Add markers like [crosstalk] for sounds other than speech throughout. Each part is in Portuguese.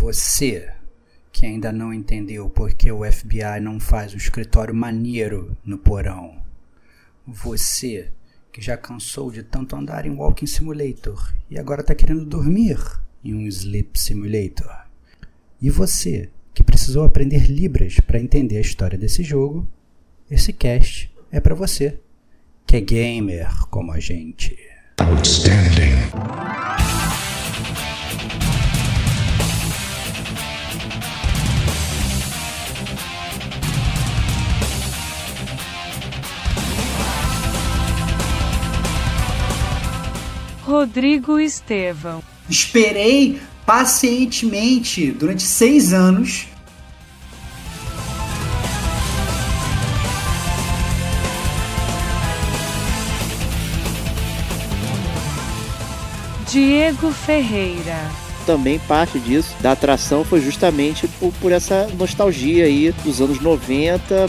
Você que ainda não entendeu porque o FBI não faz um escritório maneiro no porão. Você que já cansou de tanto andar em Walking Simulator e agora está querendo dormir em um Sleep Simulator. E você que precisou aprender Libras para entender a história desse jogo, esse cast é para você, que é gamer como a gente. Outstanding. Rodrigo Estevão. Esperei pacientemente durante seis anos. Diego Ferreira. Também parte disso, da atração, foi justamente por, por essa nostalgia aí dos anos 90,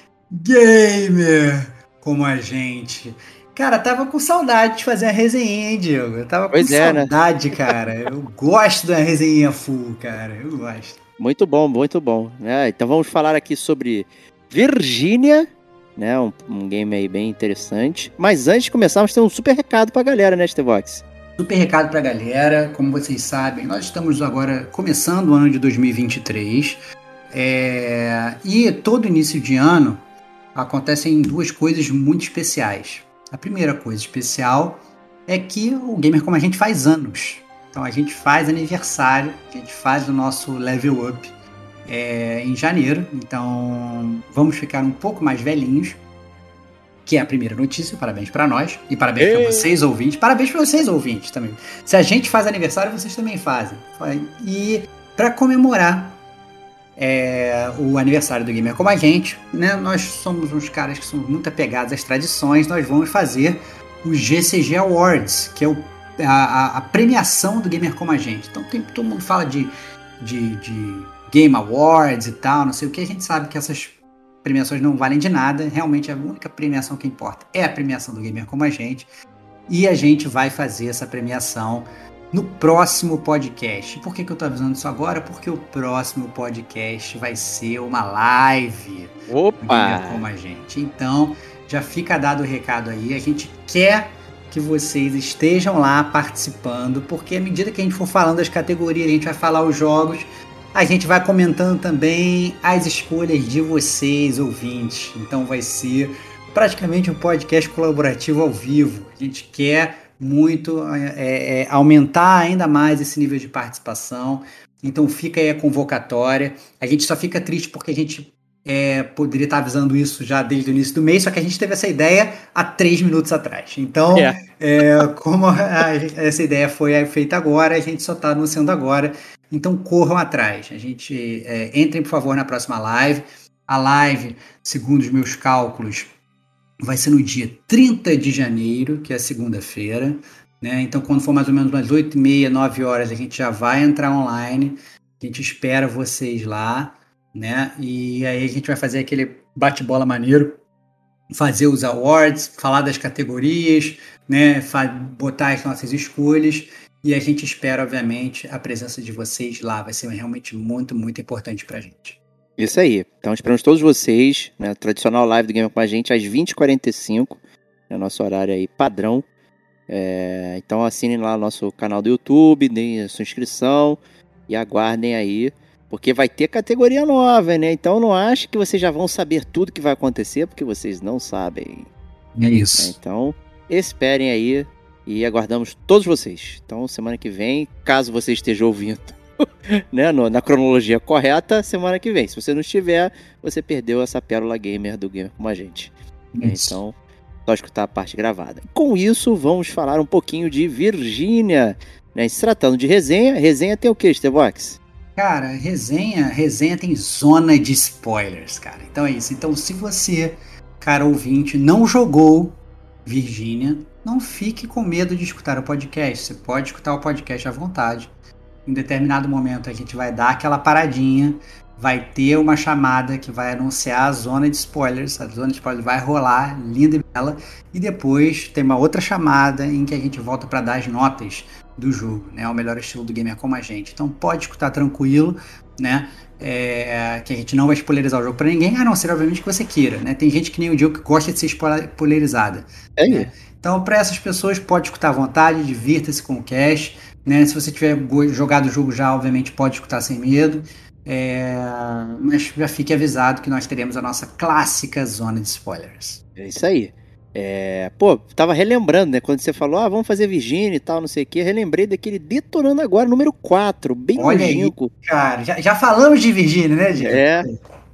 Gamer Como a Gente. Cara, tava com saudade de fazer a resenha, hein, Diego? Eu tava pois com é, né? saudade, né? cara. Eu gosto da resenha full, cara. Eu gosto. Muito bom, muito bom. É, então vamos falar aqui sobre Virgínia né? Um, um, game aí bem interessante. Mas antes de começarmos, tem um super recado pra galera, né, Stevox? Super recado pra galera. Como vocês sabem, nós estamos agora começando o ano de 2023. É... E todo início de ano acontecem duas coisas muito especiais. A primeira coisa especial é que o Gamer Como a gente faz anos. Então a gente faz aniversário, a gente faz o nosso level up é, em janeiro. Então vamos ficar um pouco mais velhinhos. Que é a primeira notícia. Parabéns para nós. E parabéns para vocês, ouvintes. Parabéns para vocês, ouvintes, também. Se a gente faz aniversário, vocês também fazem. E para comemorar é, o aniversário do Gamer como a gente, né? Nós somos uns caras que somos muito apegados às tradições. Nós vamos fazer o GCG Awards, que é o, a, a, premiação do Gamer como a gente. Então tem, todo mundo fala de, de, de Game Awards e tal, não sei o que, a gente sabe que essas premiações não valem de nada. Realmente a única premiação que importa é a premiação do Gamer como a gente. E a gente vai fazer essa premiação no próximo podcast. Por que, que eu tô avisando isso agora? Porque o próximo podcast vai ser uma live. Opa! Como a gente. Então, já fica dado o recado aí. A gente quer que vocês estejam lá participando, porque à medida que a gente for falando das categorias, a gente vai falar os jogos, a gente vai comentando também as escolhas de vocês, ouvintes. Então vai ser praticamente um podcast colaborativo ao vivo. A gente quer muito é, é, aumentar ainda mais esse nível de participação. Então fica aí a convocatória. A gente só fica triste porque a gente é, poderia estar avisando isso já desde o início do mês, só que a gente teve essa ideia há três minutos atrás. Então, yeah. é, como a, essa ideia foi feita agora, a gente só está anunciando agora. Então corram atrás. A gente é, entrem, por favor, na próxima live. A live, segundo os meus cálculos, vai ser no dia 30 de janeiro, que é segunda-feira. Né? Então, quando for mais ou menos umas 8 e meia, 9 horas, a gente já vai entrar online. A gente espera vocês lá, né? E aí a gente vai fazer aquele bate-bola maneiro, fazer os awards, falar das categorias, né? Botar as nossas escolhas e a gente espera, obviamente, a presença de vocês lá. Vai ser realmente muito, muito importante pra gente. Isso aí. Então esperamos todos vocês, né? Tradicional live do Game com a gente às 20h45, é o nosso horário aí padrão. É, então assinem lá o nosso canal do YouTube, deem a sua inscrição e aguardem aí, porque vai ter categoria nova, né? Então não ache que vocês já vão saber tudo que vai acontecer, porque vocês não sabem. É isso. Então esperem aí e aguardamos todos vocês. Então, semana que vem, caso você esteja ouvindo [laughs] né, no, na cronologia correta, semana que vem. Se você não estiver, você perdeu essa pérola gamer do Gamer como a gente. Isso. Então, só escutar a parte gravada. Com isso, vamos falar um pouquinho de Virgínia. Né? Se tratando de resenha, resenha tem o que, Stevox? Cara, resenha, resenha tem zona de spoilers, cara. Então é isso. Então, se você, cara ouvinte, não jogou Virgínia, não fique com medo de escutar o podcast. Você pode escutar o podcast à vontade. Em determinado momento a gente vai dar aquela paradinha, vai ter uma chamada que vai anunciar a zona de spoilers. A zona de spoilers vai rolar, linda e bela. E depois tem uma outra chamada em que a gente volta para dar as notas do jogo, né? O melhor estilo do gamer como a gente. Então pode escutar tranquilo, né? É, que a gente não vai spoilerizar o jogo para ninguém, a não ser obviamente que você queira, né? Tem gente que nem o Diogo que gosta de ser spoilerizada. É. Né? Então para essas pessoas pode escutar à vontade, divirta-se com o cash, né? Se você tiver jogado o jogo já, obviamente pode escutar sem medo. É, mas já fique avisado que nós teremos a nossa clássica zona de spoilers. É isso aí. É, pô, tava relembrando, né? Quando você falou, ah, vamos fazer Virginia e tal, não sei o que. Relembrei daquele Detonando Agora, número 4, bem Olha longínquo. Aí, cara, já, já falamos de Virginia, né, Diego? É.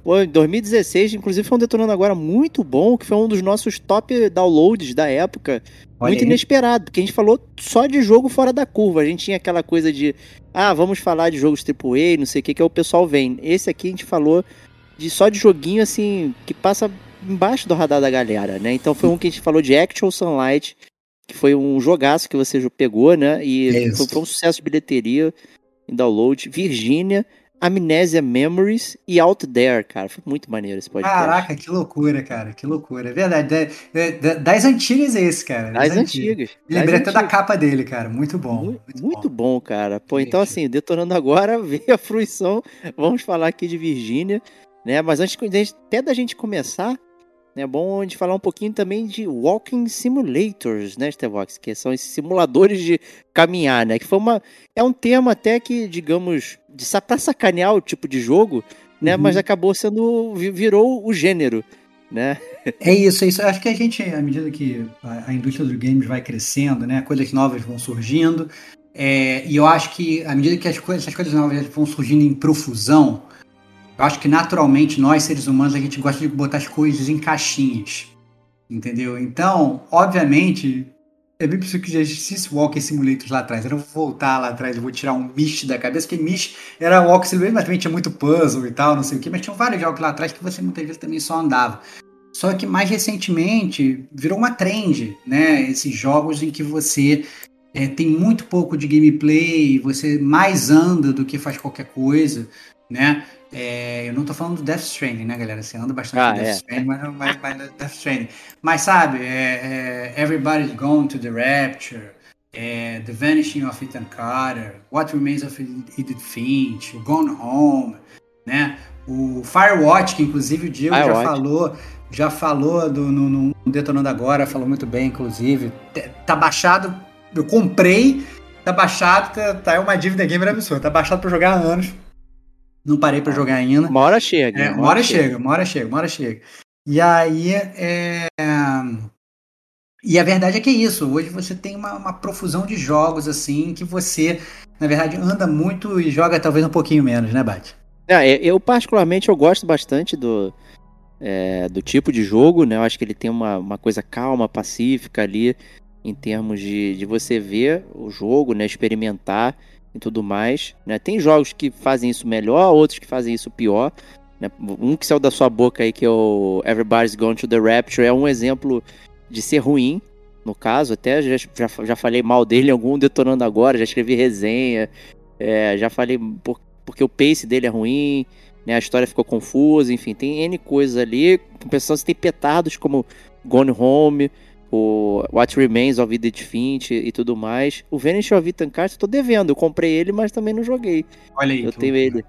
Pô, em 2016, inclusive, foi um Detonando Agora muito bom, que foi um dos nossos top downloads da época. Olha muito aí. inesperado, porque a gente falou só de jogo fora da curva. A gente tinha aquela coisa de, ah, vamos falar de jogos AAA, não sei o que, que é o pessoal vem. Esse aqui a gente falou de só de joguinho, assim, que passa embaixo do radar da galera, né? Então foi um que a gente falou de Actual Sunlight, que foi um jogaço que você pegou, né? E foi, foi, um sucesso de bilheteria em download. Virginia, Amnesia Memories e Out There, cara. Foi muito maneiro esse podcast. Caraca, que loucura, cara. Que loucura. É verdade. Das antigas é esse, cara. Das, das antigas. antigas. Lembrei até da capa dele, cara. Muito bom. Muito, muito, muito bom. bom. cara. Pô, então assim, detonando agora, [laughs] veio a fruição. Vamos falar aqui de Virginia, né? Mas antes até da gente começar, é bom a gente falar um pouquinho também de walking simulators, né, Stevox? Que são esses simuladores de caminhar, né? Que foi uma. É um tema até que, digamos, de pra sacanear o tipo de jogo, né? Uhum. Mas acabou sendo. virou o gênero. Né? É isso, é isso. Acho que a gente, à medida que a, a indústria dos games vai crescendo, né, coisas novas vão surgindo, é, e eu acho que à medida que as coisas, essas coisas novas vão surgindo em profusão, eu acho que naturalmente nós, seres humanos, a gente gosta de botar as coisas em caixinhas. Entendeu? Então, obviamente, é bem possível que já existisse Walking Simulators lá atrás. Eu não vou voltar lá atrás, eu vou tirar um Myst da cabeça, porque Myst era Walking Simulator, mas também tinha muito puzzle e tal, não sei o que, mas tinham vários jogos lá atrás que você muitas vezes também só andava. Só que mais recentemente virou uma trend, né? Esses jogos em que você é, tem muito pouco de gameplay, você mais anda do que faz qualquer coisa, né? É, eu não tô falando do Death Stranding, né, galera? Você anda bastante ah, no Death é. Stranding, mas, mas, mas Death Stranding. Mas sabe, é, é, Everybody's Gone to the Rapture, é, The Vanishing of Ethan Carter, What Remains of Edith Finch, Gone Home, né? O Firewatch, que inclusive o Diego Firewatch. já falou, já falou do, no, no Detonando Agora, falou muito bem, inclusive. Tá baixado, eu comprei, tá baixado, tá, tá é uma dívida gamer absurda, tá baixado pra jogar há anos não parei para jogar ainda. Uma hora chega. É, uma hora chega, chega, uma hora chega, uma hora chega. E aí, é... E a verdade é que é isso. Hoje você tem uma, uma, profusão de jogos assim que você, na verdade, anda muito e joga talvez um pouquinho menos, né, Bate? É, eu particularmente eu gosto bastante do, é, do tipo de jogo, né? Eu acho que ele tem uma, uma coisa calma, pacífica ali, em termos de, de você ver o jogo, né? Experimentar e tudo mais. Né? Tem jogos que fazem isso melhor, outros que fazem isso pior. Né? Um que saiu da sua boca aí, que é o Everybody's Gone to the Rapture, é um exemplo de ser ruim, no caso. Até já, já, já falei mal dele em algum Detonando Agora, já escrevi resenha, é, já falei por, porque o pace dele é ruim, né? a história ficou confusa, enfim, tem N coisas ali. Pensando se tem petardos como Gone Home, o What Remains of Edith Finch e tudo mais. O Vanish of Ethan Carter eu tô devendo. Eu comprei ele, mas também não joguei. Olha aí. Eu tenho ele.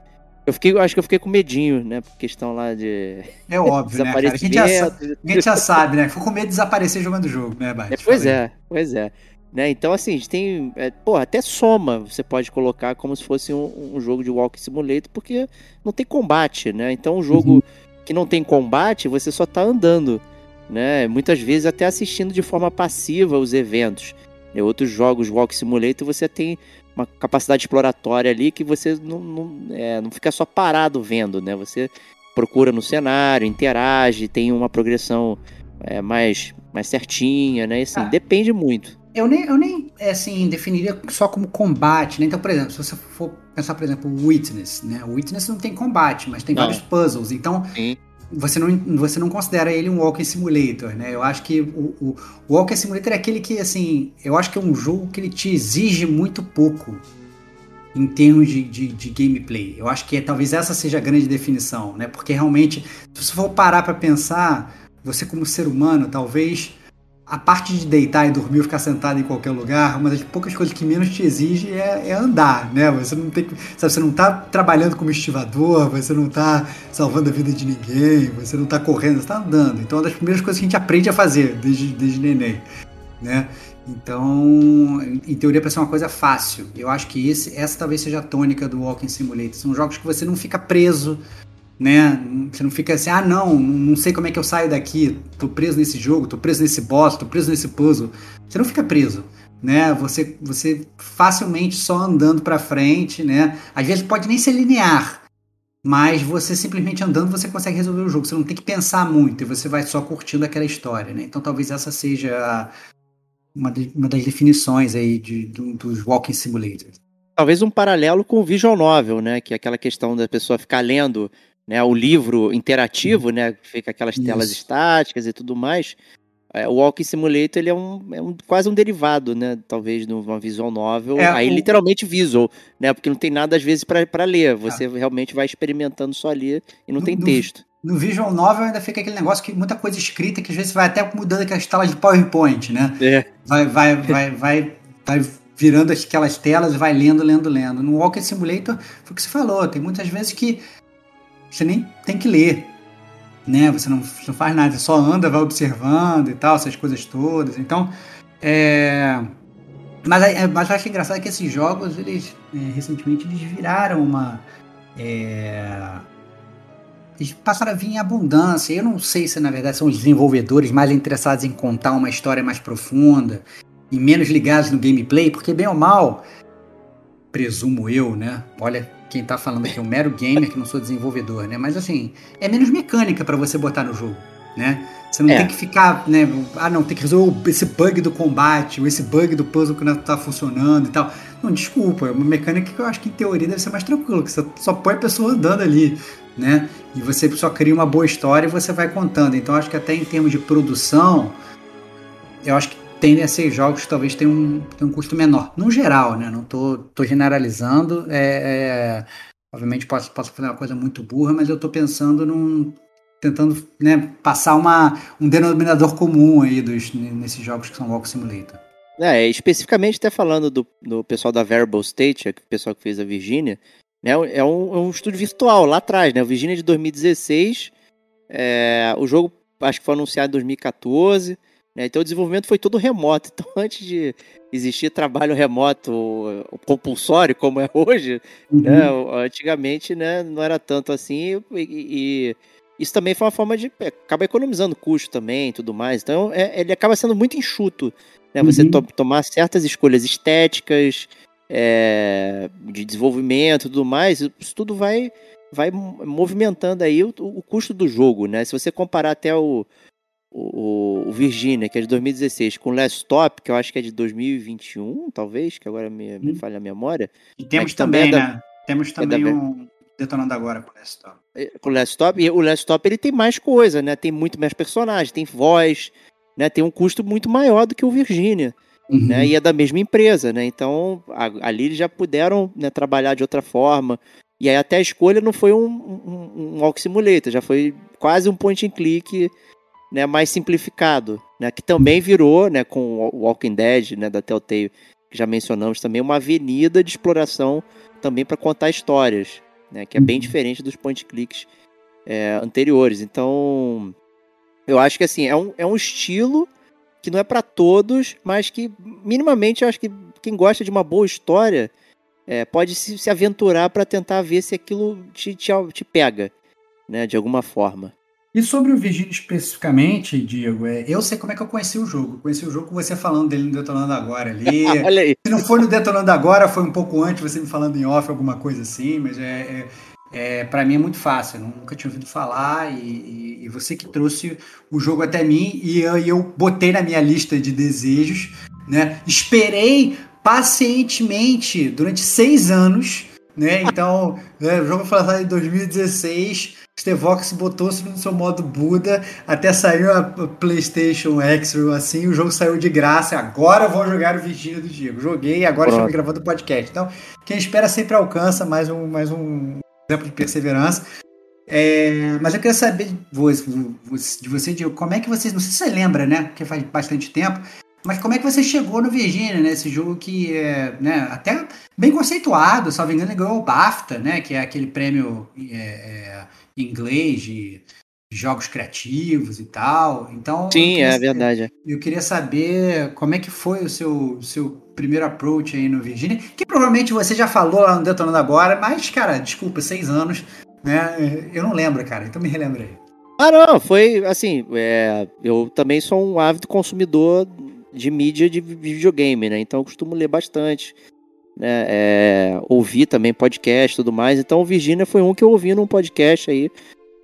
Eu fiquei, acho que eu fiquei com medinho, né? Por questão lá de. É óbvio, né? Cara? A, gente já, a gente já sabe, né? Ficou com medo de desaparecer jogando o jogo, né, Bart? É, pois é, pois é. Né? Então, assim, a gente tem. É, pô, até soma você pode colocar como se fosse um, um jogo de Walk Simulator, porque não tem combate, né? Então, um jogo uhum. que não tem combate, você só tá andando né? Muitas vezes até assistindo de forma passiva os eventos. Em outros jogos Walk Simulator você tem uma capacidade exploratória ali que você não, não, é, não fica só parado vendo, né? Você procura no cenário, interage, tem uma progressão é, mais, mais certinha, né? Assim, Ah. depende muito. Eu nem, eu nem assim, definiria só como combate, né? Então, por exemplo, se você for pensar, por exemplo, o Witness, né? O Witness não tem combate, mas tem Não. vários puzzles. Então, Sim. Você não, você não considera ele um Walking Simulator, né? Eu acho que o, o, Walking Simulator é aquele que, assim, eu acho que é um jogo que ele te exige muito pouco em termos de, de, de gameplay. Eu acho que talvez essa seja a grande definição, né? Porque realmente, se você for parar pra pensar, você como ser humano, talvez a parte de deitar e dormir ficar sentado em qualquer lugar, uma das poucas coisas que menos te exige é, é andar, né? Você não tem que- sabe, você não tá trabalhando como estivador, você não tá salvando a vida de ninguém, você não tá correndo, você tá andando. Então é uma das primeiras coisas que a gente aprende a fazer desde, desde neném, né? Então, em em teoria, para ser uma coisa fácil. Eu acho que esse, essa talvez seja a tônica do Walking Simulator. São jogos que você não fica preso, né? Você não fica assim, ah, não, não sei como é que eu saio daqui, tô preso nesse jogo, tô preso nesse boss, tô preso nesse puzzle. Você não fica preso, né? Você, você facilmente só andando para frente, né? Às vezes pode nem ser linear, mas você simplesmente andando você consegue resolver o jogo. Você não tem que pensar muito e você vai só curtindo aquela história, né? Então talvez essa seja uma, de- uma das definições aí de, do- dos Walking Simulators. Talvez um paralelo com o visual novel, né? Que é aquela questão da pessoa ficar lendo né, o livro interativo, né? que Fica aquelas telas Isso. estáticas e tudo mais. É, o Walking Simulator ele é, um, é um- quase um derivado, né? Talvez de uma visual novel. É, aí o- literalmente visual, né? Porque não tem nada às vezes para ler. Você realmente vai experimentando só ali e não No- tem no- texto. No Visual Novel ainda fica aquele negócio que muita coisa escrita que às vezes vai até mudando aquelas telas de PowerPoint, né? É. Vai, vai, vai, vai, vai virando aquelas telas e vai lendo, lendo, lendo. No Walking Simulator, foi o que você falou, tem muitas vezes que você nem tem que ler, né? Você não, não faz nada, só anda, vai observando e tal, essas coisas todas. Então, é... Mas, é- mas eu acho engraçado que esses jogos, eles, é, recentemente, eles viraram uma... é, Eles passaram a vir em abundância. Eu não sei se, na verdade, são os desenvolvedores mais interessados em contar uma história mais profunda e menos ligados no gameplay, porque, bem ou mal, presumo eu, né? Olha, quem tá falando aqui é um mero gamer que não sou desenvolvedor, né? Mas, assim, é menos mecânica para você botar no jogo, né? Você não É. tem que ficar, né? Ah, não, tem que resolver esse bug do combate, ou esse bug do puzzle que não tá funcionando e tal. Não, desculpa, é uma mecânica que eu acho que em teoria deve ser mais tranquilo, que você só põe a pessoa andando ali, né? E você só cria uma boa história e você vai contando. Então acho que até em termos de produção, eu acho que tendem a ser jogos que talvez tenham um, tenham um custo menor. No geral, né? Não tô, tô generalizando. É, é, obviamente posso, posso fazer uma coisa muito burra, mas eu tô pensando num. Tentando né, passar uma, um denominador comum aí dos, nesses jogos que são Walk Simulator. É, especificamente até falando do, do pessoal da Variable State, é o pessoal que fez a Virginia, né, é um, é um estúdio virtual lá atrás, né? O Virginia é de 2016, é, o jogo acho que foi anunciado em 2014, né? Então o desenvolvimento foi todo remoto. [laughs] Então antes de existir trabalho remoto compulsório como é hoje, Uhum. né, antigamente né, não era tanto assim e, e isso também foi uma forma de é, acaba economizando custo também e tudo mais. Então é- ele acaba sendo muito enxuto, né? Você Uhum. to- tomar certas escolhas estéticas, é, de desenvolvimento e tudo mais, isso tudo vai vai movimentando aí o, o custo do jogo, né? Se você comparar até o, o, o Virginia, que é de 2016, com o Last Stop, que eu acho que é de 2021, talvez, que agora me, me Hum. falha a memória, E temos também também, é da- né? Temos também da- um Detonando Agora com esse top. É, com o Last Stop, e o Last Stop ele tem mais coisa, né? Tem muito mais personagens, tem voz, né? Tem um custo muito maior do que o Virginia, Uhum. né? E é da mesma empresa, né? Então, a- ali eles já puderam né, trabalhar de outra forma. E aí até a escolha não foi um, um, um já foi quase um point and click né, mais simplificado, né? Que também virou, né, com o Walking Dead, né, da Telltale, que já mencionamos também, uma avenida de exploração também para contar histórias, né? Que é bem Uhum. diferente dos point clicks é, anteriores. Então, eu acho que assim, é um, é um estilo que não é para todos, mas que minimamente eu acho que quem gosta de uma boa história é, pode se, se aventurar para tentar ver se aquilo te, te, te pega, né, de alguma forma. E sobre o Virgínia especificamente, Diego, é, eu sei como é que eu conheci o jogo. Eu conheci o jogo com você falando dele no Detonando Agora ali. [laughs] Olha aí. Se não foi no Detonando Agora, foi um pouco antes, você me falando em off, alguma coisa assim, mas é, é- é, para mim é muito fácil. Eu nunca tinha ouvido falar e, e, e, você que trouxe o jogo até mim e eu, eu botei na minha lista de desejos, né? Esperei pacientemente durante seis anos, né? Então, né, o jogo foi lançado em 2016. Stevox botou-se no seu modo Buda, até saiu a PlayStation X, assim, o jogo saiu de graça. Agora vou jogar o Virgínia do Diego. Joguei, agora estamos gravando o podcast. Então, quem espera sempre alcança mais um, mais um exemplo de perseverança. É, mas eu queria saber de você, Diego, como é que você. Não sei se você lembra, né? Porque faz bastante tempo. Mas como é que você chegou no Virginia, né? Esse jogo que é né, até bem conceituado, se não me engano, ganhou o BAFTA, né? Que é aquele prêmio é, é, inglês de jogos criativos e tal. Então. Sim, é verdade. Eu queria saber como é que foi o seu, seu primeiro approach aí no Virginia, que provavelmente você já falou lá no Detonando Agora, mas, cara, desculpa, seis anos, né? Eu não lembro, cara, então me relembra aí. Ah, não, foi assim, é, eu também sou um ávido consumidor de mídia de videogame, né? Então eu costumo ler bastante, né? É, ouvir também podcast e tudo mais. Então o Virginia foi um que eu ouvi num podcast aí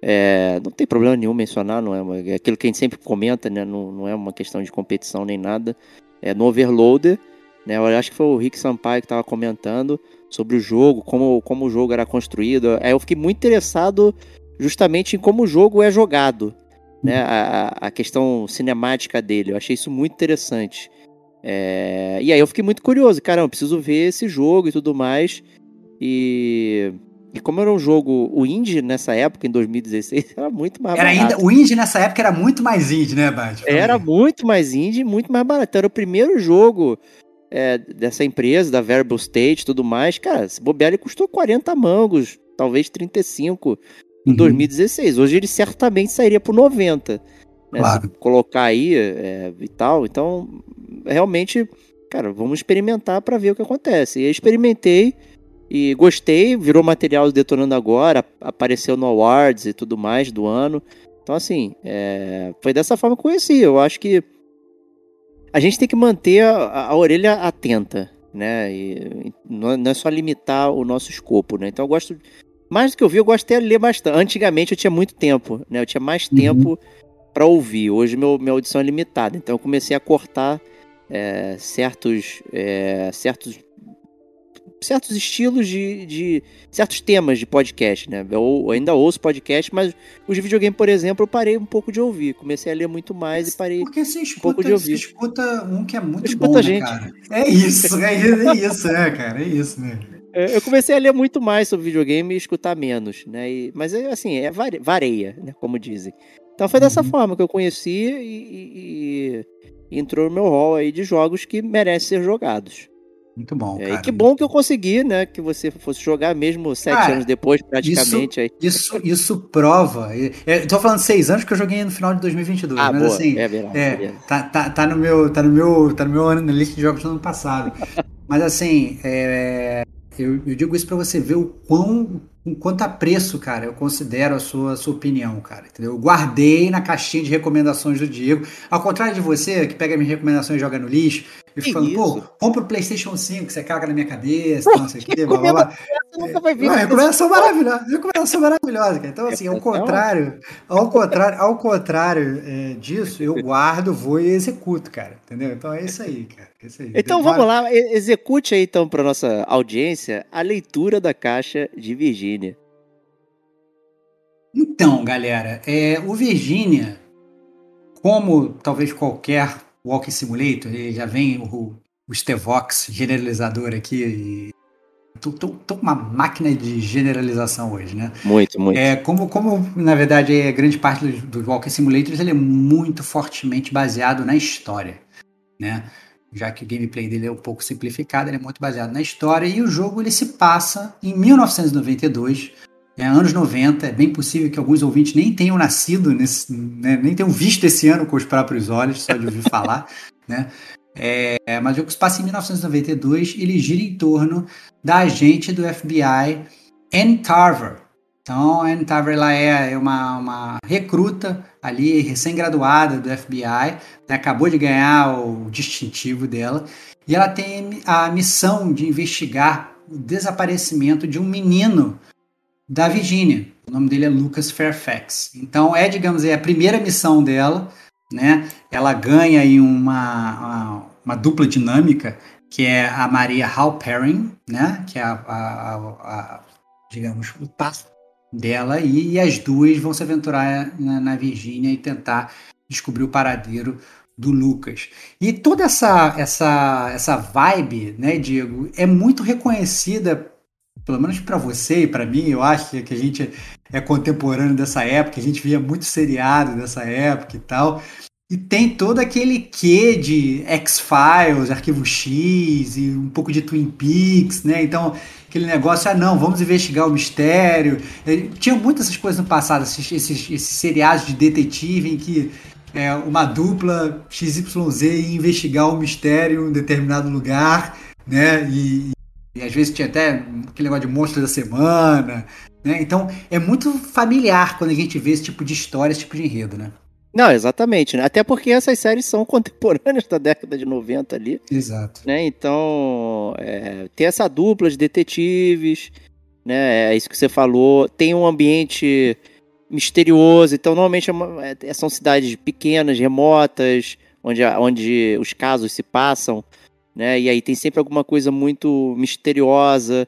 é, não tem problema nenhum mencionar, não é, é aquilo que a gente sempre comenta, né? Não, não é uma questão de competição nem nada. É no Overloader, né? Eu acho que foi o Rick Sampaio que estava comentando sobre o jogo, como, como o jogo era construído. Aí eu fiquei muito interessado justamente em como o jogo é jogado, né? A, a questão cinemática dele. Eu achei isso muito interessante. É, e aí eu fiquei muito curioso, caramba, preciso ver esse jogo e tudo mais. E e como era um jogo, o indie nessa época, em 2016, [laughs] era muito mais era barato. Ainda, o indie nessa época era muito mais indie, né, Bad? Era muito mais indie muito mais barato. Então, era o primeiro jogo é, dessa empresa, da Variable State e tudo mais. Cara, esse bobear ele custou 40 mangos, talvez 35 em uhum. 2016. Hoje ele certamente sairia por 90. Né, claro. Colocar aí é, e tal. Então, realmente, cara, vamos experimentar para ver o que acontece. E eu experimentei e gostei, virou material detonando agora, apareceu no Awards e tudo mais do ano. Então, assim, é, foi dessa forma que eu conheci. Eu acho que a gente tem que manter a, a orelha atenta, né? E não é só limitar o nosso escopo, né? Então, eu gosto. Mais do que ouvir, eu gosto de ler bastante. Antigamente eu tinha muito tempo, né? Eu tinha mais uhum. tempo para ouvir. Hoje meu, minha audição é limitada. Então, eu comecei a cortar é, certos, é, certos certos estilos de, de, certos temas de podcast, né? Eu ainda ouço podcast, mas os de videogame, por exemplo, eu parei um pouco de ouvir. Comecei a ler muito mais e parei Porque você escuta, um pouco de ouvir. Você escuta um que é muito bom, né, gente. cara? É isso, é, é isso, né, cara? É isso, né? Eu comecei a ler muito mais sobre videogame e escutar menos, né? E, mas é assim, é vareia, né? Como dizem. Então foi dessa uhum. forma que eu conheci e, e, e entrou no meu hall aí de jogos que merecem ser jogados. Muito bom. É, e que bom que eu consegui, né? Que você fosse jogar mesmo sete cara, anos depois, praticamente. Isso, isso, isso prova. Eu tô falando seis anos que eu joguei no final de 2022. Ah, mas boa, assim. É verdade. É, tá, tá, tá, no meu, tá, no meu, tá no meu ano na lista de jogos do ano passado. [laughs] mas assim, é, eu, eu digo isso para você ver o quão com quanto apreço, cara, eu considero a sua, a sua opinião, cara, entendeu? Eu guardei na caixinha de recomendações do Diego, ao contrário de você, que pega minhas recomendações e joga no lixo, e fica falando, pô, compra o PlayStation 5, você caga na minha cabeça, não sei o que, blá, blá, blá. Nunca vai vir. Não, recomendação maravilhosa, recomendação maravilhosa, cara. Então, assim, ao contrário, ao contrário, ao contrário é, disso, eu guardo, vou e executo, cara, entendeu? Então é isso aí, cara. Então vamos lá, execute aí então para nossa audiência a leitura da caixa de Virgínia. Então, galera, é, o Virgínia, como talvez qualquer Walking Simulator, ele já vem o, o Stevox generalizador aqui. tô, tô, tô, com uma máquina de generalização hoje, né? Muito, muito. É, como, como na verdade, é grande parte dos, dos Walking Simulators ele é muito fortemente baseado na história, né? Já que o gameplay dele é um pouco simplificado, ele é muito baseado na história e o jogo ele se passa em 1992, é, anos 90. É bem possível que alguns ouvintes nem tenham nascido, nesse, né, nem tenham visto esse ano com os próprios olhos, só de ouvir [laughs] falar, né? É, mas o jogo se passa em 1992, ele gira em torno da agente do FBI, Anne Tarver, então, a Anne Tarver ela é, é uma, uma recruta ali, recém-graduada do FBI, né, acabou de ganhar o distintivo dela, e ela tem a missão de investigar o desaparecimento de um menino da Virginia. O nome dele é Lucas Fairfax. Então é, digamos aí, a primeira missão dela, né? Ela ganha aí uma, uma, uma dupla dinâmica, que é a Maria Halperin, né? Que é a, a, a digamos, o passo dela e, as duas vão se aventurar na, na Virgínia e tentar descobrir o paradeiro do Lucas. E toda essa essa essa vibe, né, Diego, é muito reconhecida pelo menos para você e para mim, eu acho que a gente é contemporâneo dessa época, a gente via muito seriado dessa época e tal. E tem todo aquele quê de X-Files, Arquivo X e um pouco de Twin Peaks, né? Então, aquele negócio, ah, não, vamos investigar o mistério. Tinha muitas essas coisas no passado, esses, esses, esses seriados de detetive em que é, uma dupla XYZ ia investigar um mistério em um determinado lugar, né? E, e às vezes tinha até aquele negócio de monstro da semana, né? Então, é muito familiar quando a gente vê esse tipo de história, esse tipo de enredo, né? Não, exatamente, né? Até porque essas séries são [laughs] contemporâneas da década de 90 ali. Exato. Né? Então, é, tem essa dupla de detetives, né? É isso que você falou. Tem um ambiente misterioso. Então, normalmente é é, são cidades pequenas, remotas, onde, onde os casos se passam, né? E aí tem sempre alguma coisa muito misteriosa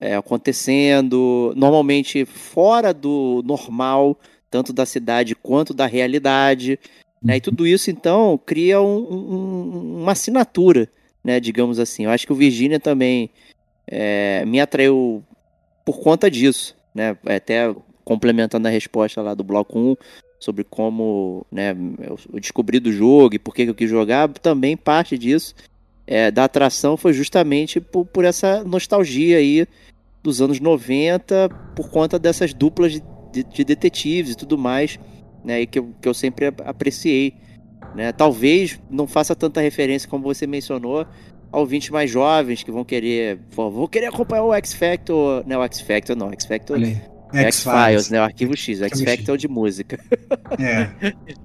é, acontecendo, normalmente fora do normal tanto da cidade quanto da realidade. Né? E tudo isso, então, cria um, um, uma assinatura, né? digamos assim. Eu acho que o Virginia também é, me atraiu por conta disso. Né? Até complementando a resposta lá do bloco 1 sobre como né, eu descobri do jogo e por que eu quis jogar, também parte disso é, da atração foi justamente por, por essa nostalgia aí dos anos 90, por conta dessas duplas de de, de detetives e tudo mais, né? E que eu, que eu sempre apreciei. Né? Talvez não faça tanta referência como você mencionou a ouvintes mais jovens que vão querer, vão, querer acompanhar o X Factor, não, o X Factor não, X Factor X-Files, né? O Arquivo X, X-Factor de música. É.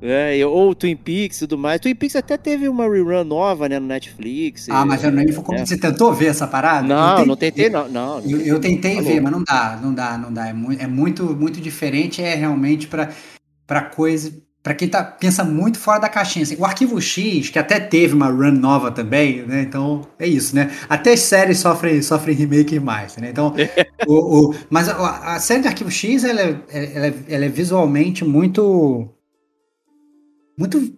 [laughs] é. Ou Twin Peaks e tudo mais. Twin Peaks até teve uma rerun nova, né, no Netflix. Ah, mas eu não como é. você tentou ver essa parada? Não, tentei, não tentei, não. não. Eu, eu tentei Falou. ver, mas não dá, não dá, não dá. É muito, é muito, muito diferente, é realmente para coisa para quem tá, pensa muito fora da caixinha. Assim, o Arquivo X, que até teve uma run nova também, né? Então é isso, né? Até as séries sofrem, sofrem remake mais, né? Então, [laughs] o, o, mas a, a, série de Arquivo X ela é, ela, é, ela é visualmente muito. Muito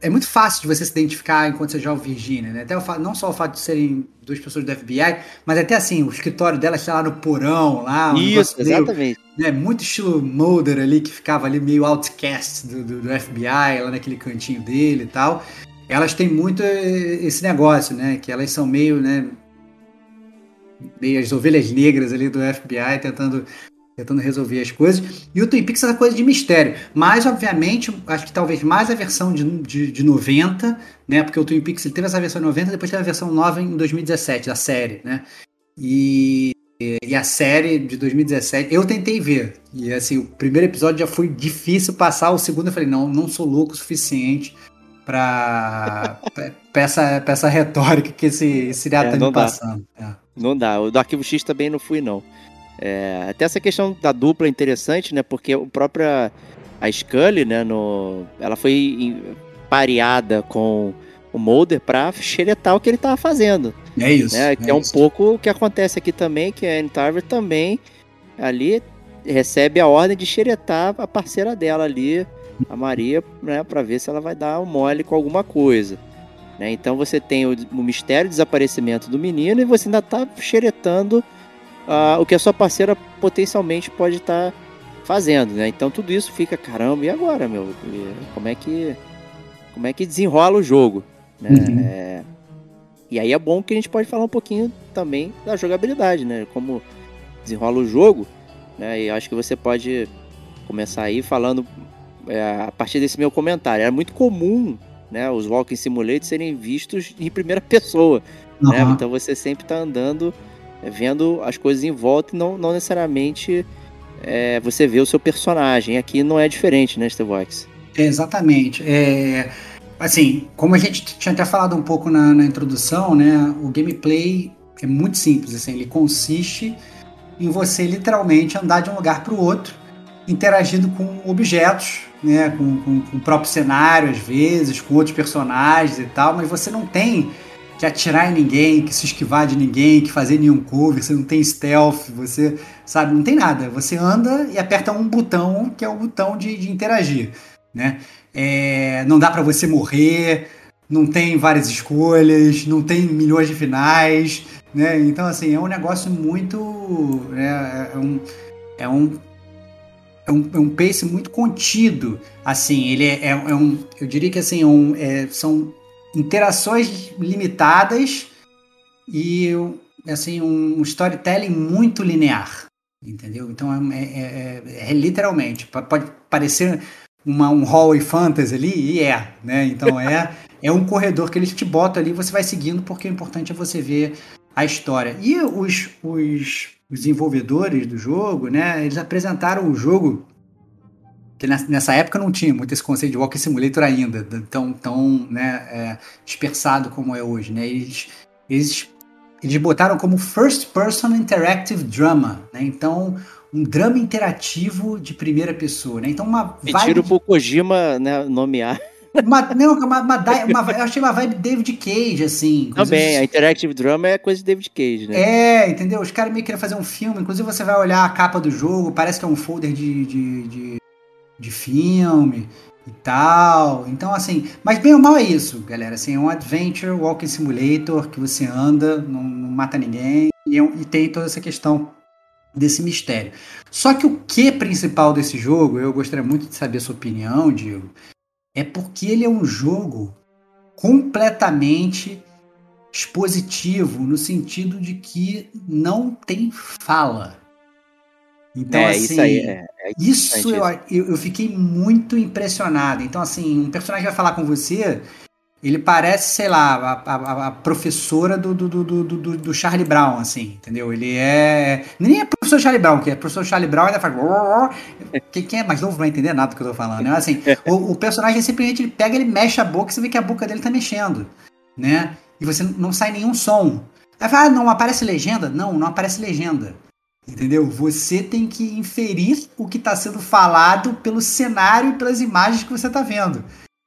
é muito fácil de você se identificar enquanto você joga Virginia, né? Até o fato, não só o fato de serem duas pessoas do FBI, mas até assim, o escritório dela está lá no porão, lá. Um Isso, exatamente. Meio, né, muito estilo Mulder ali, que ficava ali meio outcast do, do, do, FBI, lá naquele cantinho dele e tal. Elas têm muito esse negócio, né? Que elas são meio, né? Meio as ovelhas negras ali do FBI tentando tentando resolver as coisas. E o Twin Peaks é essa coisa de mistério. Mas, obviamente, acho que talvez mais a versão de, de, de 90, né? Porque o Twin Peaks teve essa versão 90, depois teve a versão nova em 2017, da série, né? E, e a série de 2017, eu tentei ver. E assim, o primeiro episódio já foi difícil passar, o segundo eu falei, não, não sou louco o suficiente para essa, pra essa retórica que esse, esse seriado é, tá me passando. É. Não dá. O do Arquivo X também não fui, não. É, até essa questão da dupla é interessante, né? Porque o própria a Scully, né, no, ela foi pareada com o Mulder para xeretar o que ele tava fazendo. É isso. Né? Que é, é um pouco o que acontece aqui também, que a Anne Tarver também ali recebe a ordem de xeretar a parceira dela ali, a Maria, né, para ver se ela vai dar um mole com alguma coisa. Né? Então você tem o, o mistério do desaparecimento do menino e você ainda tá xeretando uh, o que a sua parceira potencialmente pode estar tá fazendo, né? Então tudo isso fica, caramba, e agora, meu? Como é que como é que desenrola o jogo, né? Uhum. É, e aí é bom que a gente pode falar um pouquinho também da jogabilidade, né? Como desenrola o jogo, né? E acho que você pode começar aí falando é, a partir desse meu comentário. Era muito comum, né? Os Walking Simulators serem vistos em primeira [laughs] pessoa, uhum. né? Então você sempre está andando é, vendo as coisas em volta e não, não necessariamente é, você vê o seu personagem. Aqui não é diferente, né, Stevox? Exatamente. É, assim, como a gente tinha até falado um pouco na, na introdução, né, o gameplay é muito simples. Assim, ele consiste em você literalmente andar de um lugar para o outro, interagindo com objetos, né, com, com, com, o próprio cenário às vezes, com outros personagens e tal, mas você não tem que atirar em ninguém, que se esquivar de ninguém, que fazer nenhum cover, você não tem stealth, você sabe, não tem nada. Você anda e aperta um botão que é o botão de, de interagir, né? É, não dá para você morrer, não tem várias escolhas, não tem milhões de finais, né? Então, assim, é um negócio muito. Né, é, um, é, um, é, um, é um pace muito contido. Assim, ele é, é, é um. Eu diria que assim, é um, é, são interações limitadas e assim, um storytelling muito linear. Entendeu? Então é, é, é, é literalmente. Pode parecer uma, um hallway fantasy ali, e é, né? Então é, [laughs] é um corredor que eles te botam ali, você vai seguindo, porque o importante é você ver a história. E os, os, os desenvolvedores do jogo, né? Eles apresentaram o jogo que nessa época não tinha muito esse conceito de Walking Simulator ainda, tão, tão né, é, dispersado como é hoje. Né? Eles, eles, eles botaram como First Person Interactive Drama. Né? Então, um drama interativo de primeira pessoa. Né? Então, uma Pediram pro Kojima né, nomear. [laughs] Uma, não, uma, uma, uma, eu achei uma vibe David Cage, assim. Também, a Interactive Drama é coisa de David Cage, né? É, entendeu? Os caras meio querem fazer um filme, inclusive você vai olhar a capa do jogo, parece que é um folder de, de, de, de filme e tal. Então, assim, mas bem ou mal é isso, galera. Assim, é um adventure, walking simulator, que você anda, não, não mata ninguém, e, é e tem toda essa questão desse mistério. Só que o que principal desse jogo, eu gostaria muito de saber a sua opinião, Diego, é porque ele é um jogo completamente expositivo no sentido de que não tem fala. Então, é, assim, isso, aí, é, é isso eu, eu, eu, fiquei muito impressionado. Então, assim, um personagem vai falar com você, ele parece, sei lá, a, a, a professora do, do, do, do, do Charlie Brown, assim, entendeu? Ele é. Nem é professor Charlie Brown, que é professor Charlie Brown ainda faz. Quem, quem é mais novo não vai entender nada do que eu tô falando, né? Assim, o, o personagem simplesmente ele pega, ele mexe a boca e você vê que a boca dele tá mexendo, né? E você não sai nenhum som. Aí fala, ah, não aparece legenda? Não, não aparece legenda. Entendeu? Você tem que inferir o que está sendo falado pelo cenário e pelas imagens que você está vendo.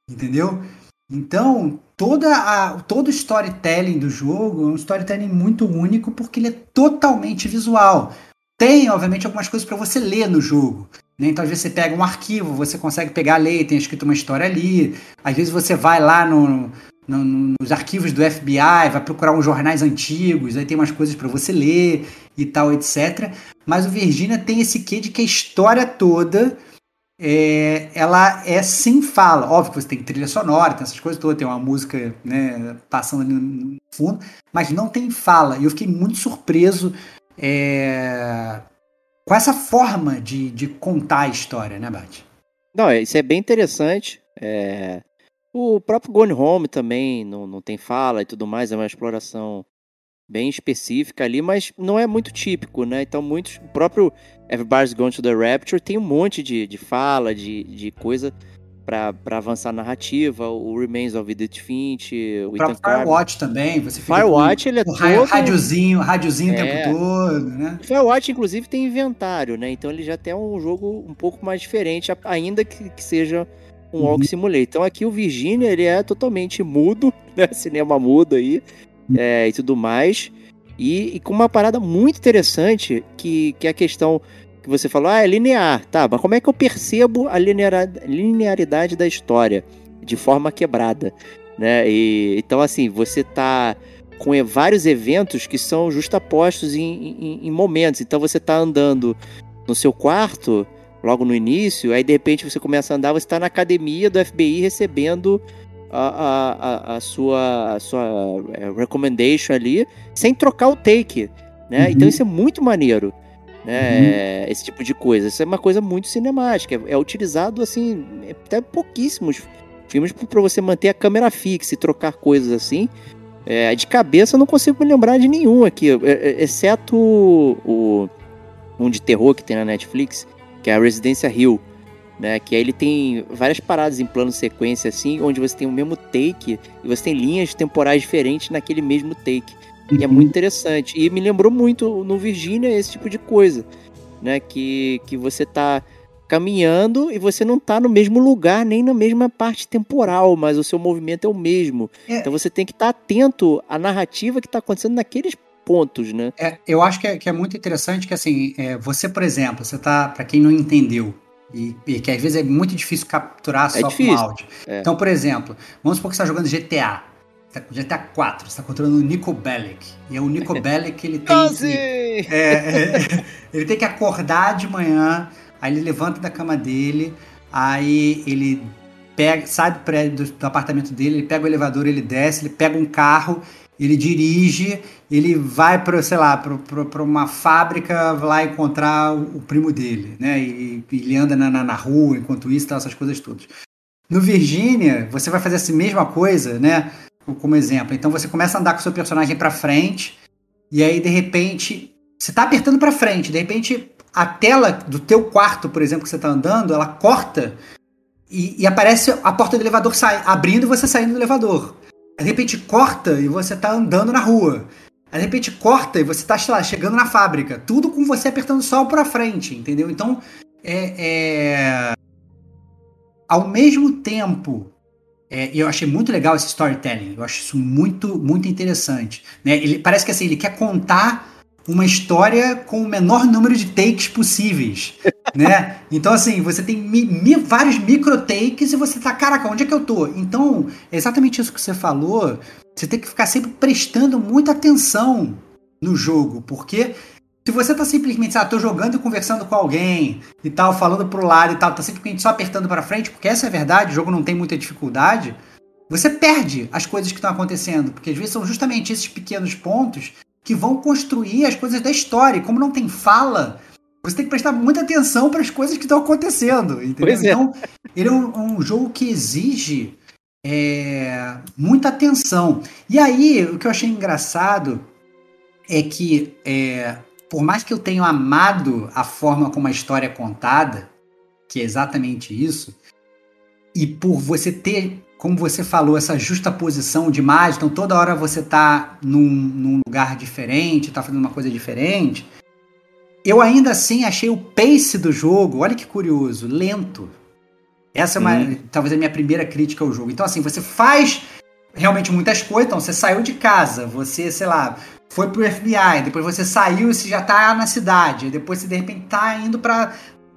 Entendeu? Então, toda a, todo o storytelling do jogo é um storytelling muito único porque ele é totalmente visual. Tem, obviamente, algumas coisas para você ler no jogo. Né? Então, às vezes, você pega um arquivo, você consegue pegar, ler, tem escrito uma história ali. Às vezes, você vai lá no, no, nos arquivos do FBI, vai procurar uns jornais antigos, aí tem umas coisas para você ler e tal, etc. Mas o Virginia tem esse quê de que a história toda é, ela é sem fala. Óbvio que você tem trilha sonora, tem essas coisas todas, tem uma música né, passando ali no fundo, mas não tem fala. E eu fiquei muito surpreso é, com essa forma de, de contar a história, né, Bate? Não, isso é bem interessante. É... O próprio Gone Home também não, não tem fala e tudo mais, é uma exploração bem específica ali, mas não é muito típico, né? Então, muitos. O próprio Everybody's Gone to the Rapture tem um monte de, de fala, de, de coisa para avançar a narrativa, o Remains of Edith Finch, o, o próprio Firewatch também, você fica Firewatch, com, ele é com todo... rádiozinho, rádiozinho é. o tempo todo, né? O Firewatch, inclusive, tem inventário, né? Então ele já tem um jogo um pouco mais diferente, ainda que, que seja um uhum. Walk Simulator. Então aqui o Virginia, ele é totalmente mudo, [laughs] né? Cinema mudo aí é, e tudo mais. E, e, com uma parada muito interessante, que, que é a questão que você falou, ah, é linear, tá, mas como é que eu percebo a linearidade da história de forma quebrada, né? E, então, assim, você tá com vários eventos que são justapostos em, em, em momentos. Então, você tá andando no seu quarto, logo no início, aí de repente você começa a andar, você está na academia do FBI recebendo a, a, a, sua, a sua é, recommendation ali sem trocar o take, né? Uhum. Então isso é muito maneiro, né? Uhum. É, esse tipo de coisa. Isso é uma coisa muito cinemática. É, é utilizado, assim, até pouquíssimos filmes para você manter a câmera fixa e trocar coisas assim. É, de cabeça eu não consigo me lembrar de nenhum aqui, é, exceto o, o um de terror que tem na Netflix, que é a Residência Hill né? Que aí ele tem várias paradas em plano sequência, assim, onde você tem o mesmo take e você tem linhas temporais diferentes naquele mesmo take. E é muito interessante. E me lembrou muito no Virgínia esse tipo de coisa, né? Que, que você tá caminhando e você não tá no mesmo lugar, nem na mesma parte temporal, mas o seu movimento é o mesmo. É. Então você tem que estar atento à narrativa que tá acontecendo naqueles pontos, né? É, eu acho que é, que é muito interessante que, assim, é, você, por exemplo, você tá, para quem não entendeu, e, e que às vezes é muito difícil capturar só difícil, com áudio. é. Então, por exemplo, vamos supor que você está jogando GTA. Tá GTA 4, você está controlando o Nico Bellic. E é o Nico [laughs] Bellic, ele tem. que- é, é, ele tem que acordar de manhã, aí ele levanta da cama dele, aí ele pega, sai do prédio do apartamento dele, ele pega o elevador, ele desce, ele pega um carro, ele dirige, ele vai para, sei lá, para uma fábrica lá encontrar o, o primo dele, né? E, e ele anda na, na, na rua enquanto isso, tal, essas coisas todas. No Virgínia, você vai fazer essa mesma coisa, né? Como exemplo. Então você começa a andar com o seu personagem para frente, e aí de repente você tá apertando para frente, de repente a tela do teu quarto, por exemplo, que você tá andando, ela corta e, e aparece a porta do elevador sai, abrindo e você saindo do elevador. De repente corta e você tá andando na rua. Aí, de repente corta e você tá, sei lá, chegando na fábrica. Tudo com você apertando só pra frente, entendeu? Então, é, é... ao mesmo tempo, é, eu achei muito legal esse storytelling. Eu acho isso muito, muito interessante. Né? Ele parece que assim, ele quer contar uma história com o menor número de takes possíveis, né? Então assim, você tem mi, mi, vários micro takes e você tá, caraca, onde é que eu tô? Então, é exatamente isso que você falou. Você tem que ficar sempre prestando muita atenção no jogo, porque se você tá simplesmente, ah, tô jogando e conversando com alguém e tal, falando pro lado e tal, tá simplesmente só apertando para frente, porque essa é a verdade, o jogo não tem muita dificuldade, você perde as coisas que estão acontecendo, porque às vezes são justamente esses pequenos pontos que vão construir as coisas da história. E como não tem fala, você tem que prestar muita atenção para as coisas que estão acontecendo. Entendeu? É. Então, ele é um, um jogo que exige é, muita atenção. E aí, o que eu achei engraçado é que, é, por mais que eu tenha amado a forma como a história é contada, que é exatamente isso, e por você ter como você falou, essa justa posição de imagem, então toda hora você tá num, num, lugar diferente, tá fazendo uma coisa diferente. Eu ainda assim achei o pace do jogo, olha que curioso, lento. Essa é uma, hum. talvez a minha primeira crítica ao jogo. Então assim, você faz realmente muitas coisas, então você saiu de casa, você, sei lá, foi pro FBI, depois você saiu e você já tá na cidade, depois você de repente tá indo para